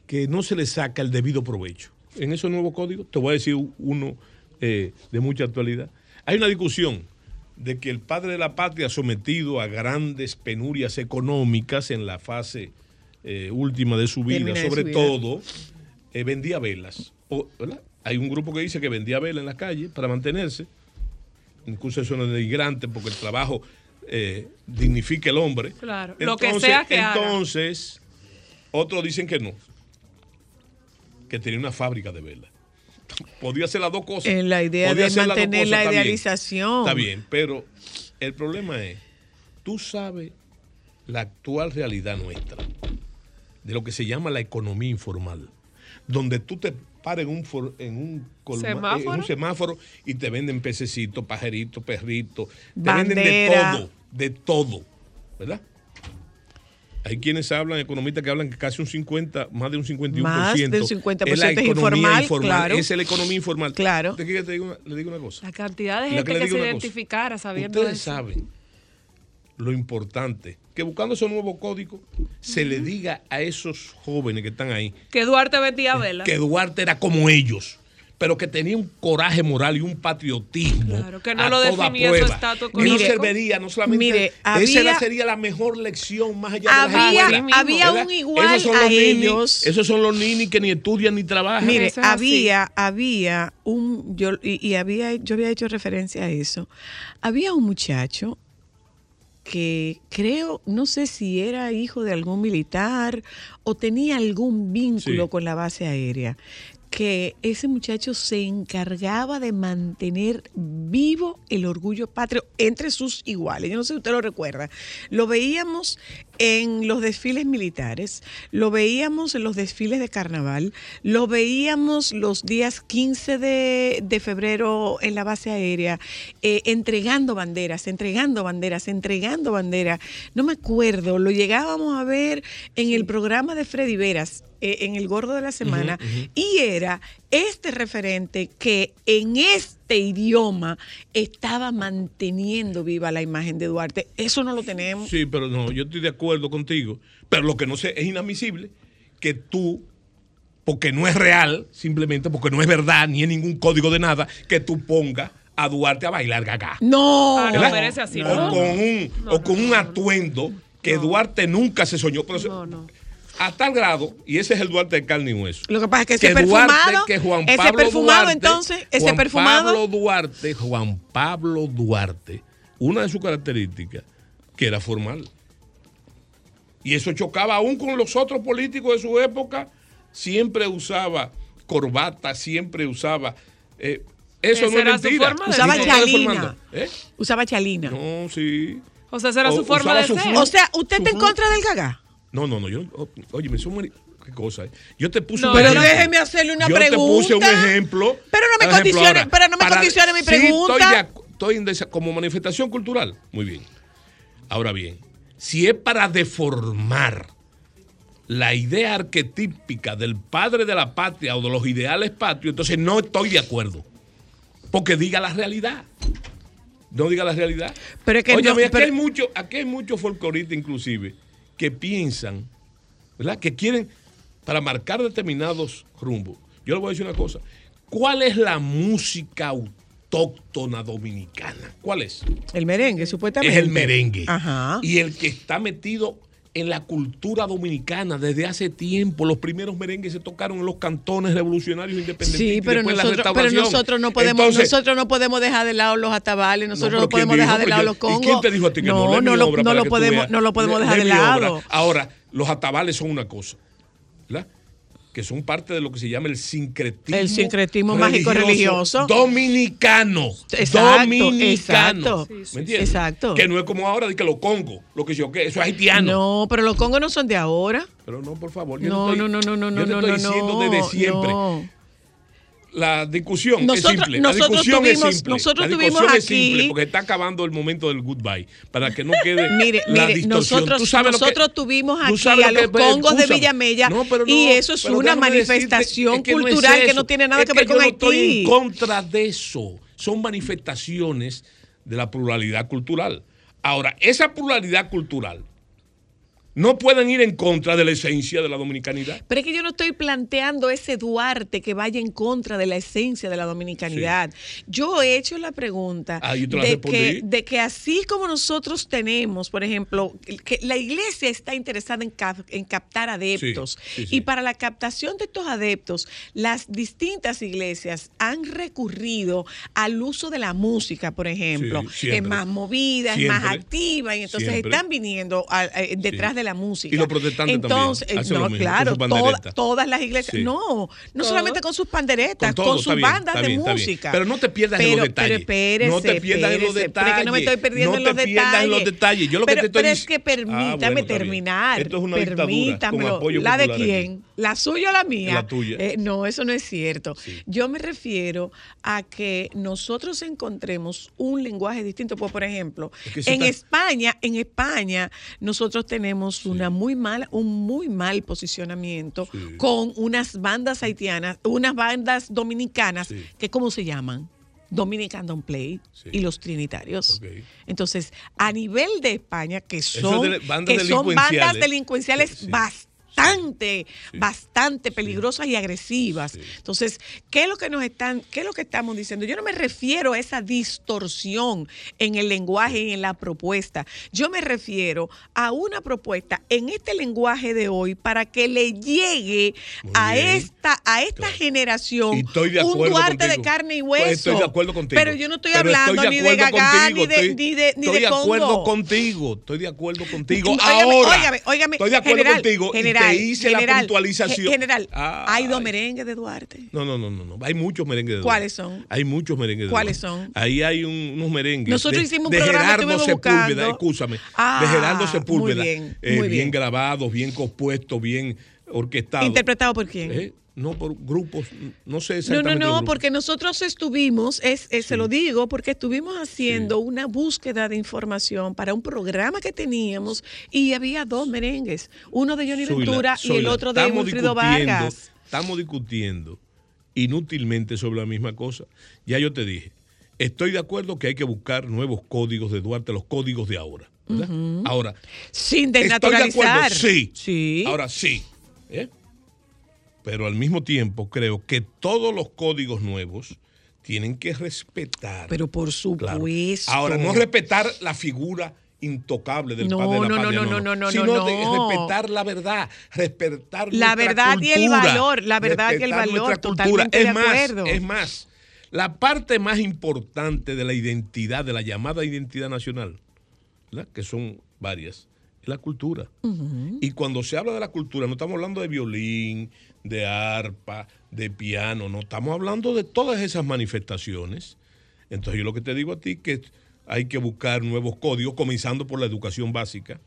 B: que no se le saca el debido provecho. En esos nuevos códigos, te voy a decir uno eh, de mucha actualidad. Hay una discusión de que el padre de la patria sometido a grandes penurias económicas en la fase eh, última de su vida,
A: Termina
B: sobre
A: su vida.
B: todo, eh, vendía velas. Hay un grupo que dice que vendía velas en la calle para mantenerse. Incluso eso no es denigrante porque el trabajo eh, dignifica el hombre.
C: Claro, lo que sea que haga.
B: Entonces, otros dicen que no. Que tenía una fábrica de velas. Podía hacer las dos cosas.
A: En la idea
B: Podía
A: de mantener la
B: está bien.
A: idealización.
B: Está bien, pero el problema es, tú sabes la actual realidad nuestra, de lo que se llama la economía informal, donde tú te pares en un, for- en un, colma-
C: ¿Semáforo?
B: en un semáforo y te venden pececitos, pajaritos, perritos, te venden de
A: Bandera.
B: todo, de todo, ¿verdad? Hay quienes hablan, economistas que hablan que casi un 50, más de un 51%.
A: Más de un 50%
B: es la economía
A: informal, claro.
B: Esa es la economía informal.
A: Claro.
B: ¿Usted quiere que te diga una- le digo una cosa?
C: La cantidad de
B: La
C: gente que,
B: digo
C: se
B: cosa.
C: identificara sabiendo
B: Ustedes
C: eso.
B: saben lo importante que buscando ese nuevo código se le diga a esos jóvenes que están ahí
C: Que Duarte vendía vela.
B: que Duarte era como ellos. pero que tenía un coraje moral y un patriotismo.
C: Claro, que no
B: a
C: lo
B: toda
C: definía su
B: prueba.
C: estatus
B: Que no
A: Mire,
B: serviría, no solamente.
A: mire,
B: esa
A: había-
B: sería la mejor lección más allá de las escuelas,
A: había
B: ¿verdad?
A: un igual
B: Esos son
A: a
B: los ninis-
A: ellos.
B: esos son los ninis que ni estudian ni trabajan.
A: Mire,
C: así.
A: había, había un, yo, y, y había, yo había hecho referencia a eso. Había un muchacho que creo, no sé si era hijo de algún militar o tenía algún vínculo
B: Sí.
A: con la base aérea, que ese muchacho se encargaba de mantener vivo el orgullo patrio entre sus iguales. Yo no sé si usted lo recuerda. Lo veíamos en los desfiles militares, lo veíamos en los desfiles de carnaval, lo veíamos los días 15 de, de febrero en la base aérea, eh, entregando banderas, entregando banderas, entregando banderas. No me acuerdo, lo llegábamos a ver en el programa de Freddy Veras, eh, en El Gordo de la Semana, y era este referente que en este idioma estaba manteniendo viva la imagen de Duarte. Eso no lo tenemos.
B: Sí, pero no, yo estoy de acuerdo contigo. Pero lo que no sé es inadmisible que tú, porque no es real, simplemente porque no es verdad, ni en ningún código de nada, que tú pongas a Duarte a bailar gaga.
A: No.
C: Ah, no, merece así,
B: o
C: ¿no?
B: con un, o con un atuendo que Duarte nunca se soñó. Pero
C: No, no.
B: A tal grado, y ese es el Duarte de carne y hueso.
A: Lo que pasa es que ese
B: Duarte,
A: perfumado,
B: que Juan
A: ese
B: Pablo
A: perfumado
B: Duarte,
A: entonces, ese
B: Juan
A: perfumado.
B: Pablo Duarte, Juan Pablo Duarte, una de sus características, que era formal. Y eso chocaba aún con los otros políticos de su época. Siempre usaba corbata, siempre usaba. eh, eso no
C: era su
B: mentira.
C: forma de
A: Usaba
C: ser.
A: chalina.
B: ¿Eh?
A: Usaba chalina.
B: No, sí.
C: O sea, esa era
B: O
C: su forma de
B: su
C: ser.
A: O sea, ¿usted está en
B: Su-
A: contra del gaga?
B: No, no, no. Yo, oh, oye, me sumo. Qué cosa. eh. Yo te puse
C: No,
B: un
A: Pero
B: ejemplo.
A: déjeme hacerle una
B: Yo
A: pregunta.
B: te puse un ejemplo.
A: Pero no me condicione, pero no me
B: Para-
A: condicione mi
B: Sí,
A: pregunta.
B: estoy, de acu- estoy en desa- como manifestación cultural. Muy bien. Ahora bien, si es para deformar la idea arquetípica del padre de la patria o de los ideales patrios, entonces no estoy de acuerdo. Porque diga la realidad. No diga la realidad.
A: Pero es que
B: Oye,
A: no-
B: aquí,
A: pero-
B: hay mucho, aquí hay muchos folcloristas inclusive que piensan, ¿verdad? Que quieren, para marcar determinados rumbos. Yo le voy a decir una cosa. ¿Cuál es la música autóctona dominicana? ¿Cuál es?
A: El merengue, supuestamente.
B: Es el merengue.
A: Ajá.
B: Y el que está metido en la cultura dominicana desde hace tiempo. Los primeros merengues se tocaron en los cantones revolucionarios independentistas.
A: Sí, pero nosotros, pero nosotros no podemos,
B: Entonces,
A: nosotros no podemos dejar de lado los atabales, nosotros no,
B: pero ¿quién
A: podemos
B: dijo?
A: dejar de lado
B: yo-
A: los congos.
B: ¿Y quién te dijo a ti que no?
A: no, no lo, no lo
B: tú
A: podemos, no lo podemos dejar de
B: obra.
A: lado.
B: Ahora, los atabales son una cosa. Que son parte de lo que se llama el sincretismo.
A: El sincretismo mágico religioso.
B: Dominicano.
A: Exacto,
B: dominicano.
A: exacto.
B: ¿Me entiendes?
A: Exacto.
B: Que no es como ahora de que los congos, lo que yo que eso es haitiano.
A: No, pero los congos no son de ahora.
B: Pero no, por favor. yo
A: No, no,
B: estoy-
A: no, no, no,
B: yo te
A: no,
B: estoy
A: no,
B: diciendo
A: no,
B: desde siempre.
A: no.
B: La discusión
A: Nosotros-
B: es simple.
A: nosotros
B: la discusión
A: tuvimos-
B: es simple.
A: nosotros
B: la
A: tuvimos
B: discusión es
A: aquí-
B: simple porque está acabando el momento del goodbye. Para que no quede
A: Mire,
B: la
A: mire,
B: distorsión.
A: nosotros,
B: Tú sabes lo que-
A: nosotros tuvimos
B: tú
A: aquí
B: sabes
A: a los congos de. Villamella
B: No, pero
A: y
B: no,
A: eso es una
B: déjame decirte,
A: manifestación
B: es que no es
A: cultural que no tiene nada
B: Es
A: que ver con
B: yo no
A: Haití.
B: estoy en contra de eso. Son manifestaciones de la pluralidad cultural. Ahora, esa pluralidad cultural no pueden ir en contra de la esencia de la dominicanidad.
A: Pero es que yo no estoy planteando ese Duarte que vaya en contra de la esencia de la dominicanidad. Yo he hecho la pregunta
B: Ah, la
A: de, que, de que así como nosotros tenemos, por ejemplo, que la iglesia está interesada en, cap- en captar adeptos
B: Sí, sí, sí.
A: y para la captación de estos adeptos, las distintas iglesias han recurrido al uso de la música, por ejemplo, es más movida, es más activa y entonces
B: Siempre.
A: están viniendo a- eh, detrás de la música.
B: Y los protestantes también
A: Entonces, eh,
B: hacen
A: no,
B: lo mismo,
A: claro, toda- todas las iglesias.
B: Sí.
A: No, no solamente con sus panderetas,
B: Con
A: sus
B: bien,
A: bandas de
B: bien,
A: música.
B: Pero no te pierdas en los
A: Pero-
B: detalles.
A: Pero espérese,
B: No te pierdas en los
A: espérese, pero es que no me estoy
B: detalles.
A: perdiendo
B: No
A: en los
B: te pierdas en los
A: detalles.
B: detalles. Yo lo que
A: pero,
B: te estoy
A: pero es que
B: Ah,
A: permítame
B: bueno,
A: terminar.
B: Esto es una dictadura con
A: permítamelo.
B: apoyo
A: ¿La de
B: aquí.
A: ¿La suya o la mía?
B: La tuya.
A: Eh, no, eso no es cierto.
B: Sí.
A: Yo me refiero a que nosotros encontremos un lenguaje distinto. Pues, por ejemplo,
B: Es que eso
A: en
B: está-
A: España, en España, nosotros tenemos una muy mala, un muy mal posicionamiento
B: Sí.
A: con unas bandas haitianas, unas bandas dominicanas, que ¿cómo se llaman? Dominican Don't Play
B: Sí.
A: y los Trinitarios. Entonces, a nivel de España, que son,
B: de- bandas
A: que son bandas
B: delincuenciales. Sí, sí.
A: Bas- bastante, bastante peligrosas y agresivas. Entonces, ¿qué es lo que nos están, qué es lo que estamos diciendo? Yo no me refiero a esa distorsión en el lenguaje y en la propuesta. Yo me refiero a una propuesta en este lenguaje de hoy para que le llegue
B: Muy
A: a
B: bien.
A: esta, a esta generación
B: estoy de
A: un Duarte de carne y
B: Pues
A: hueso.
B: estoy de acuerdo contigo.
A: Pero yo no estoy
B: Pero
A: hablando
B: estoy
A: ni de Gagá, ni de,
B: estoy-
A: ni de, ni
B: Estoy
A: de
B: de acuerdo
A: Congo.
B: contigo. Estoy de acuerdo contigo.
A: Óigame,
B: Ahora.
A: óigame, óigame,
B: estoy de acuerdo
A: general,
B: contigo.
A: General,
B: te hice
A: general,
B: la puntualización.
A: ge- General,
B: Ah,
A: hay dos merengues de Duarte.
B: No, no, no, no, no. Hay muchos merengues de
A: ¿Cuáles
B: Duarte.
A: son?
B: Hay muchos merengues de
A: ¿Cuáles
B: Duarte.
A: son?
B: Ahí hay un- unos merengues.
A: Nosotros
B: de,
A: hicimos un
B: de
A: programa,
B: Gerardo Sepúlveda, escúchame.
A: Ah,
B: de Gerardo
A: muy
B: Sepúlveda.
A: bien,
B: eh,
A: muy
B: bien
A: bien.
B: grabados, bien compuestos, bien orquestados.
A: ¿Interpretado por quién?
B: Eh, No por grupos, no sé
A: No,
B: exactamente.
A: no, no,
B: grupos.
A: porque nosotros estuvimos, es, es- se lo digo, porque estuvimos haciendo una búsqueda de información para un programa que teníamos y había dos merengues, uno de Johnny Ventura y el otro de Wilfrido Vargas.
B: Estamos discutiendo inútilmente sobre la misma cosa. Ya yo te dije, estoy de acuerdo que hay que buscar nuevos códigos de Duarte, los códigos de ahora. ¿verdad? Ahora,
A: Sin
B: ¿estoy de acuerdo?
A: desnaturalizar.
B: Sí.
A: Sí.
B: Ahora sí. ¿eh? Pero al mismo tiempo creo que todos los códigos nuevos tienen que respetar.
A: Pero por
B: Claro.
A: supuesto.
B: Ahora, no respetar la figura intocable del
A: No,
B: padre de la
A: no, no,
B: patria,
A: no, no, no,
B: sino
A: no,
B: de
A: no.
B: respetar la verdad, respetar
A: La verdad y el valor, la verdad y el valor, totalmente
B: es
A: de
B: más,
A: acuerdo.
B: Es más, la parte más importante de la identidad, de la llamada identidad nacional, ¿verdad? que son varias, es la cultura. Y cuando se habla de la cultura, no estamos hablando de violín, de arpa, de piano, no, estamos hablando de todas esas manifestaciones. Entonces yo lo que te digo a ti que hay que buscar nuevos códigos, comenzando por la educación básica,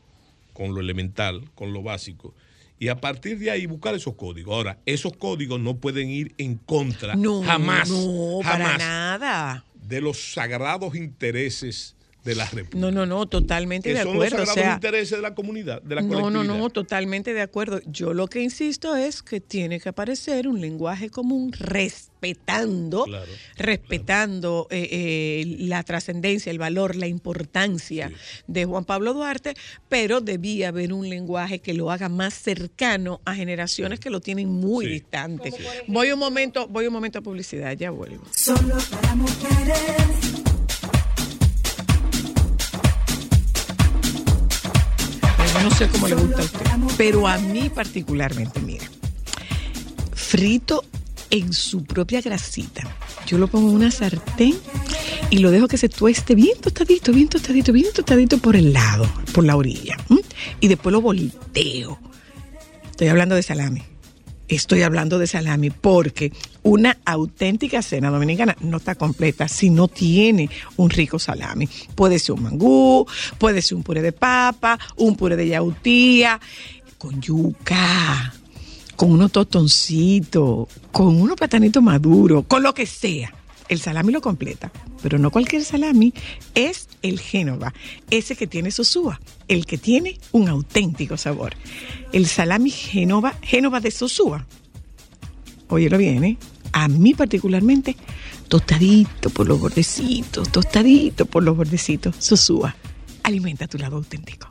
B: con lo elemental, con lo básico. Y a partir de ahí buscar esos códigos. Ahora, esos códigos no pueden ir en contra
A: No,
B: jamás,
A: no, para
B: jamás
A: nada.
B: de los sagrados intereses de la República.
A: No, no, no, totalmente
B: que
A: de
B: son
A: acuerdo.
B: los
A: O sea,
B: intereses de la comunidad, de la
A: no, no, no, totalmente de acuerdo. Yo lo que insisto es que tiene que aparecer un lenguaje común respetando,
B: Claro,
A: respetando eh, eh, la trascendencia, el valor, la importancia de Juan Pablo Duarte, pero debía haber un lenguaje que lo haga más cercano a generaciones que lo tienen muy
B: Sí.
A: distante. Voy un momento, voy un momento a publicidad, ya vuelvo.
G: Solo para mujeres.
A: No sé cómo le gusta a usted, pero a mí particularmente, mira, frito en su propia grasita. Yo lo pongo en una sartén y lo dejo que se tueste bien tostadito, bien tostadito, bien tostadito por el lado, por la orilla. Y después lo volteo. Estoy hablando de salami. Estoy hablando de salami porque una auténtica cena dominicana no está completa si no tiene un rico salami. Puede ser un mangú, puede ser un puré de papa, un puré de yautía, con yuca, con unos tostoncitos, con unos platanitos maduros, con lo que sea. El salami lo completa, pero no cualquier salami, es el Génova, ese que tiene Sosúa, el que tiene un auténtico sabor. El salami Génova, Génova de Sosúa. Óyelo bien, ¿eh? A mí particularmente, tostadito por los bordecitos, tostadito por los bordecitos. Sosúa, alimenta tu lado auténtico.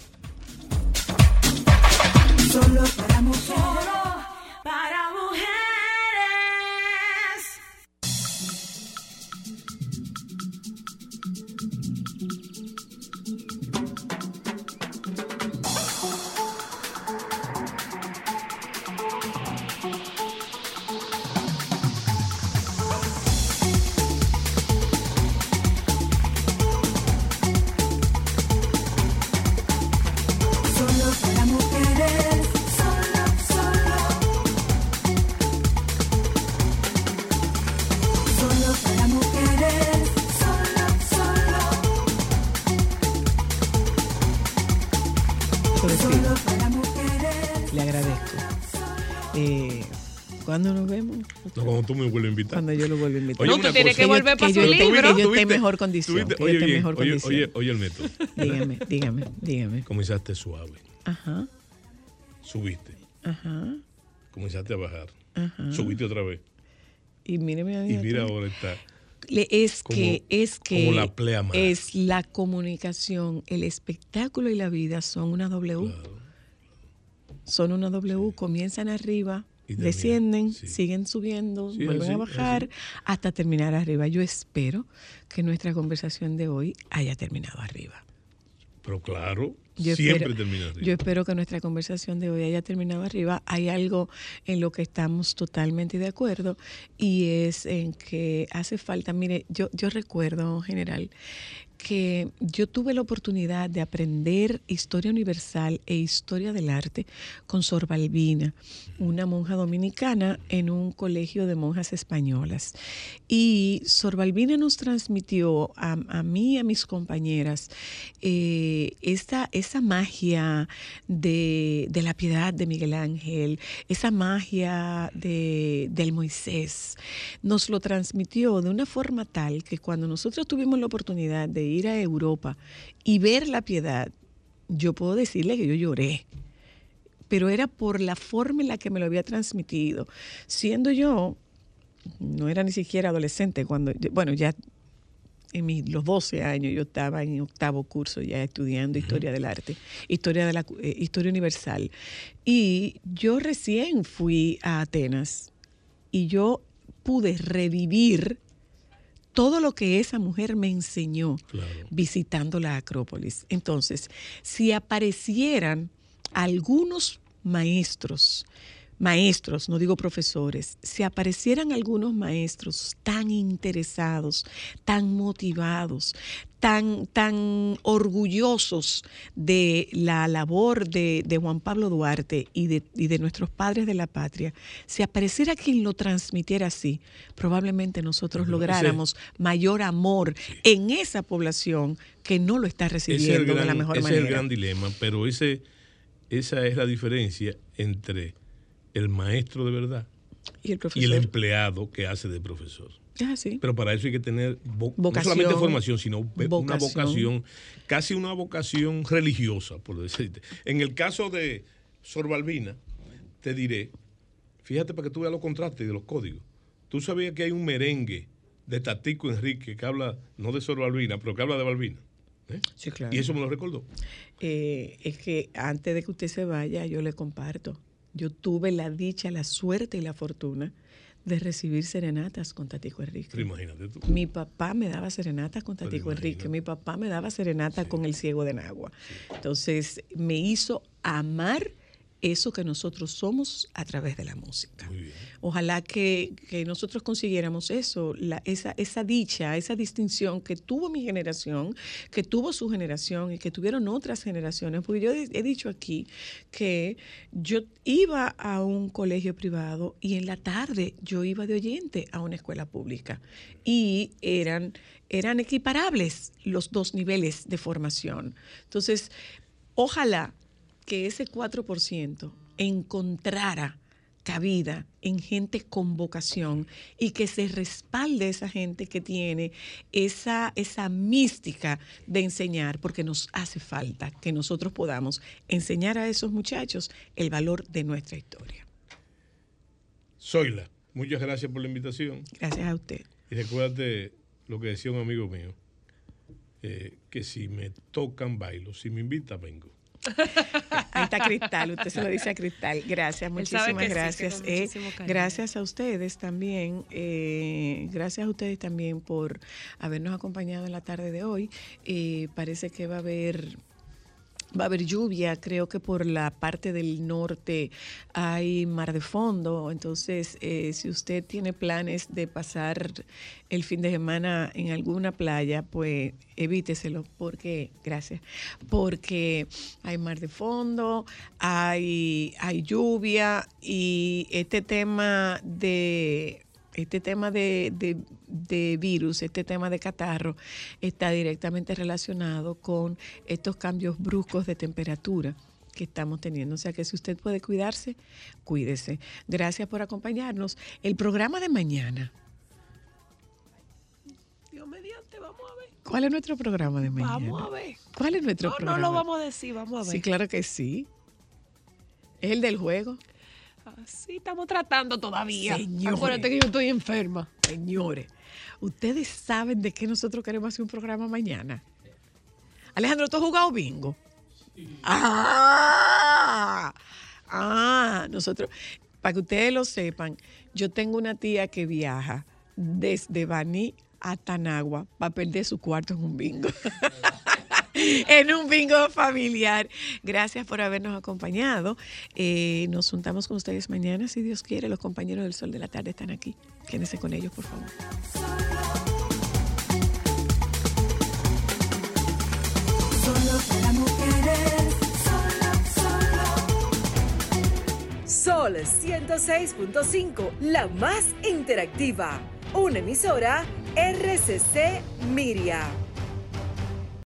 B: Tú me vuelves a invitar.
A: Cuando yo lo vuelva a invitar.
B: Oye,
C: No, tú tienes
B: cosa.
C: que volver para su libro.
A: que yo esté mejor condición.
B: oye, bien,
A: mejor
B: oye,
A: condición.
B: oye, oye el método.
A: Dígame, dígame, dígame.
B: Comenzaste suave,
A: Ajá,
B: subiste,
A: ajá,
B: comenzaste a bajar,
A: ajá.
B: subiste otra vez.
A: Y míreme a.
B: Y mira ahora está.
A: Le- es
B: Como-
A: que es que
B: como la
A: es la comunicación, el espectáculo y la vida son una W. son una W, comienzan arriba, descienden,
B: sí.
A: siguen subiendo,
B: Sí,
A: vuelven
B: así,
A: a bajar hasta terminar arriba. Yo espero que nuestra conversación de hoy haya terminado arriba.
B: Pero claro,
A: Yo
B: siempre
A: espero,
B: termina arriba.
A: Yo espero que nuestra conversación de hoy haya terminado arriba. Hay algo en lo que estamos totalmente de acuerdo y es en que hace falta, mire, yo, yo recuerdo, general, que yo tuve la oportunidad de aprender historia universal e historia del arte con Sor Balbina, una monja dominicana en un colegio de monjas españolas. Y Sor Balbina nos transmitió a, mí y a mis compañeras eh, esa magia de, de la piedad de Miguel Ángel, esa magia de, del Moisés. Nos lo transmitió de una forma tal que cuando nosotros tuvimos la oportunidad de ir a Europa y ver la piedad, yo puedo decirle que yo lloré pero era por la forma en la que me lo había transmitido. Siendo yo, no era ni siquiera adolescente cuando, bueno, ya en mis, los 12 años yo estaba en octavo curso ya estudiando historia del arte, historia de la eh, historia universal. Y yo recién fui a Atenas y yo pude revivir todo lo que esa mujer me enseñó
B: Claro.
A: visitando la Acrópolis. Entonces, si aparecieran algunos maestros, maestros, no digo profesores, si aparecieran algunos maestros tan interesados, tan motivados, tan, tan orgullosos de la labor de, de Juan Pablo Duarte y de, y de nuestros padres de la patria, si apareciera quien lo transmitiera así, probablemente nosotros lográramos mayor amor en esa población que no lo está recibiendo
B: gran,
A: de la mejor
B: ese es
A: manera.
B: el gran dilema, pero ese, esa es la diferencia entre el maestro de verdad
A: y el
B: y el
A: profesor.
B: empleado que hace de profesor.
A: Es así.
B: Pero para eso hay que tener vo- no
A: Vocación.
B: solamente formación, sino una
A: Vocación.
B: vocación, casi una vocación religiosa, por decirte. En el caso de Sor Balbina, te diré, fíjate para que tú veas los contrastes de los códigos. Tú sabías que hay un merengue de Tatico Enrique que habla, no de Sor Balbina, pero que habla de Balbina. ¿eh?
A: Sí, claro.
B: Y eso me lo recordó.
A: Eh, es que antes de que usted se vaya, yo le comparto. Yo tuve la dicha, la suerte y la fortuna de recibir serenatas con Tatico Enrique.
B: Imagínate tú.
A: Mi papá me daba serenatas con Tatico Enrique, mi papá me daba serenata con el ciego de Nagua. Entonces me hizo amar eso que nosotros somos a través de la música. Ojalá que, que nosotros consiguiéramos eso, la- esa, esa dicha, esa distinción que tuvo mi generación, que tuvo su generación y que tuvieron otras generaciones. Porque yo he he dicho aquí que yo iba a un colegio privado y en la tarde yo iba de oyente a una escuela pública y eran, eran equiparables los dos niveles de formación. Entonces, ojalá que ese 4% encontrara cabida en gente con vocación y que se respalde esa gente que tiene esa, esa mística de enseñar, porque nos hace falta que nosotros podamos enseñar a esos muchachos el valor de nuestra historia.
B: Zoila, muchas gracias por la invitación.
A: Gracias a usted.
B: Y recuérdate lo que decía un amigo mío, eh, que si me tocan, bailo, si me invitan, vengo.
A: Ahí está Cristal, usted se lo dice a Cristal. Gracias, muchísimas gracias. Eh, gracias a ustedes también, eh, gracias a ustedes también por habernos acompañado en la tarde de hoy. Eh, parece que va a haber Va a haber lluvia, creo que por la parte del norte hay mar de fondo, entonces eh, si usted tiene planes de pasar el fin de semana en alguna playa, pues evíteselo, porque, gracias, porque hay mar de fondo, hay, hay lluvia y este tema de este tema de, de- de virus, este tema de catarro, está directamente relacionado con estos cambios bruscos de temperatura que estamos teniendo. O sea que si usted puede cuidarse, cuídese. Gracias por acompañarnos. El programa de mañana.
C: Dios mediante, vamos a ver.
A: ¿Cuál es nuestro programa de mañana?
C: Vamos a ver.
A: ¿Cuál es nuestro
C: No, no
A: programa?
C: lo vamos a decir, vamos a ver.
A: Sí, claro que sí. Es el del juego.
C: Así estamos tratando todavía.
A: Señores.
C: Acuérdate que yo estoy enferma.
A: Señores, ustedes saben de qué nosotros queremos hacer un programa mañana. Alejandro, ¿tú has jugado bingo? Ah, Ah, nosotros, para que ustedes lo sepan, yo tengo una tía que viaja desde Baní a Tanagua para perder su cuarto en un bingo. en un bingo familiar. Gracias por habernos acompañado. Eh, nos juntamos con ustedes mañana, si Dios quiere. Los compañeros del Sol de la Tarde están aquí. Quédense con ellos, por favor.
C: Sol 106.5, la más interactiva. Una emisora RCC Miria.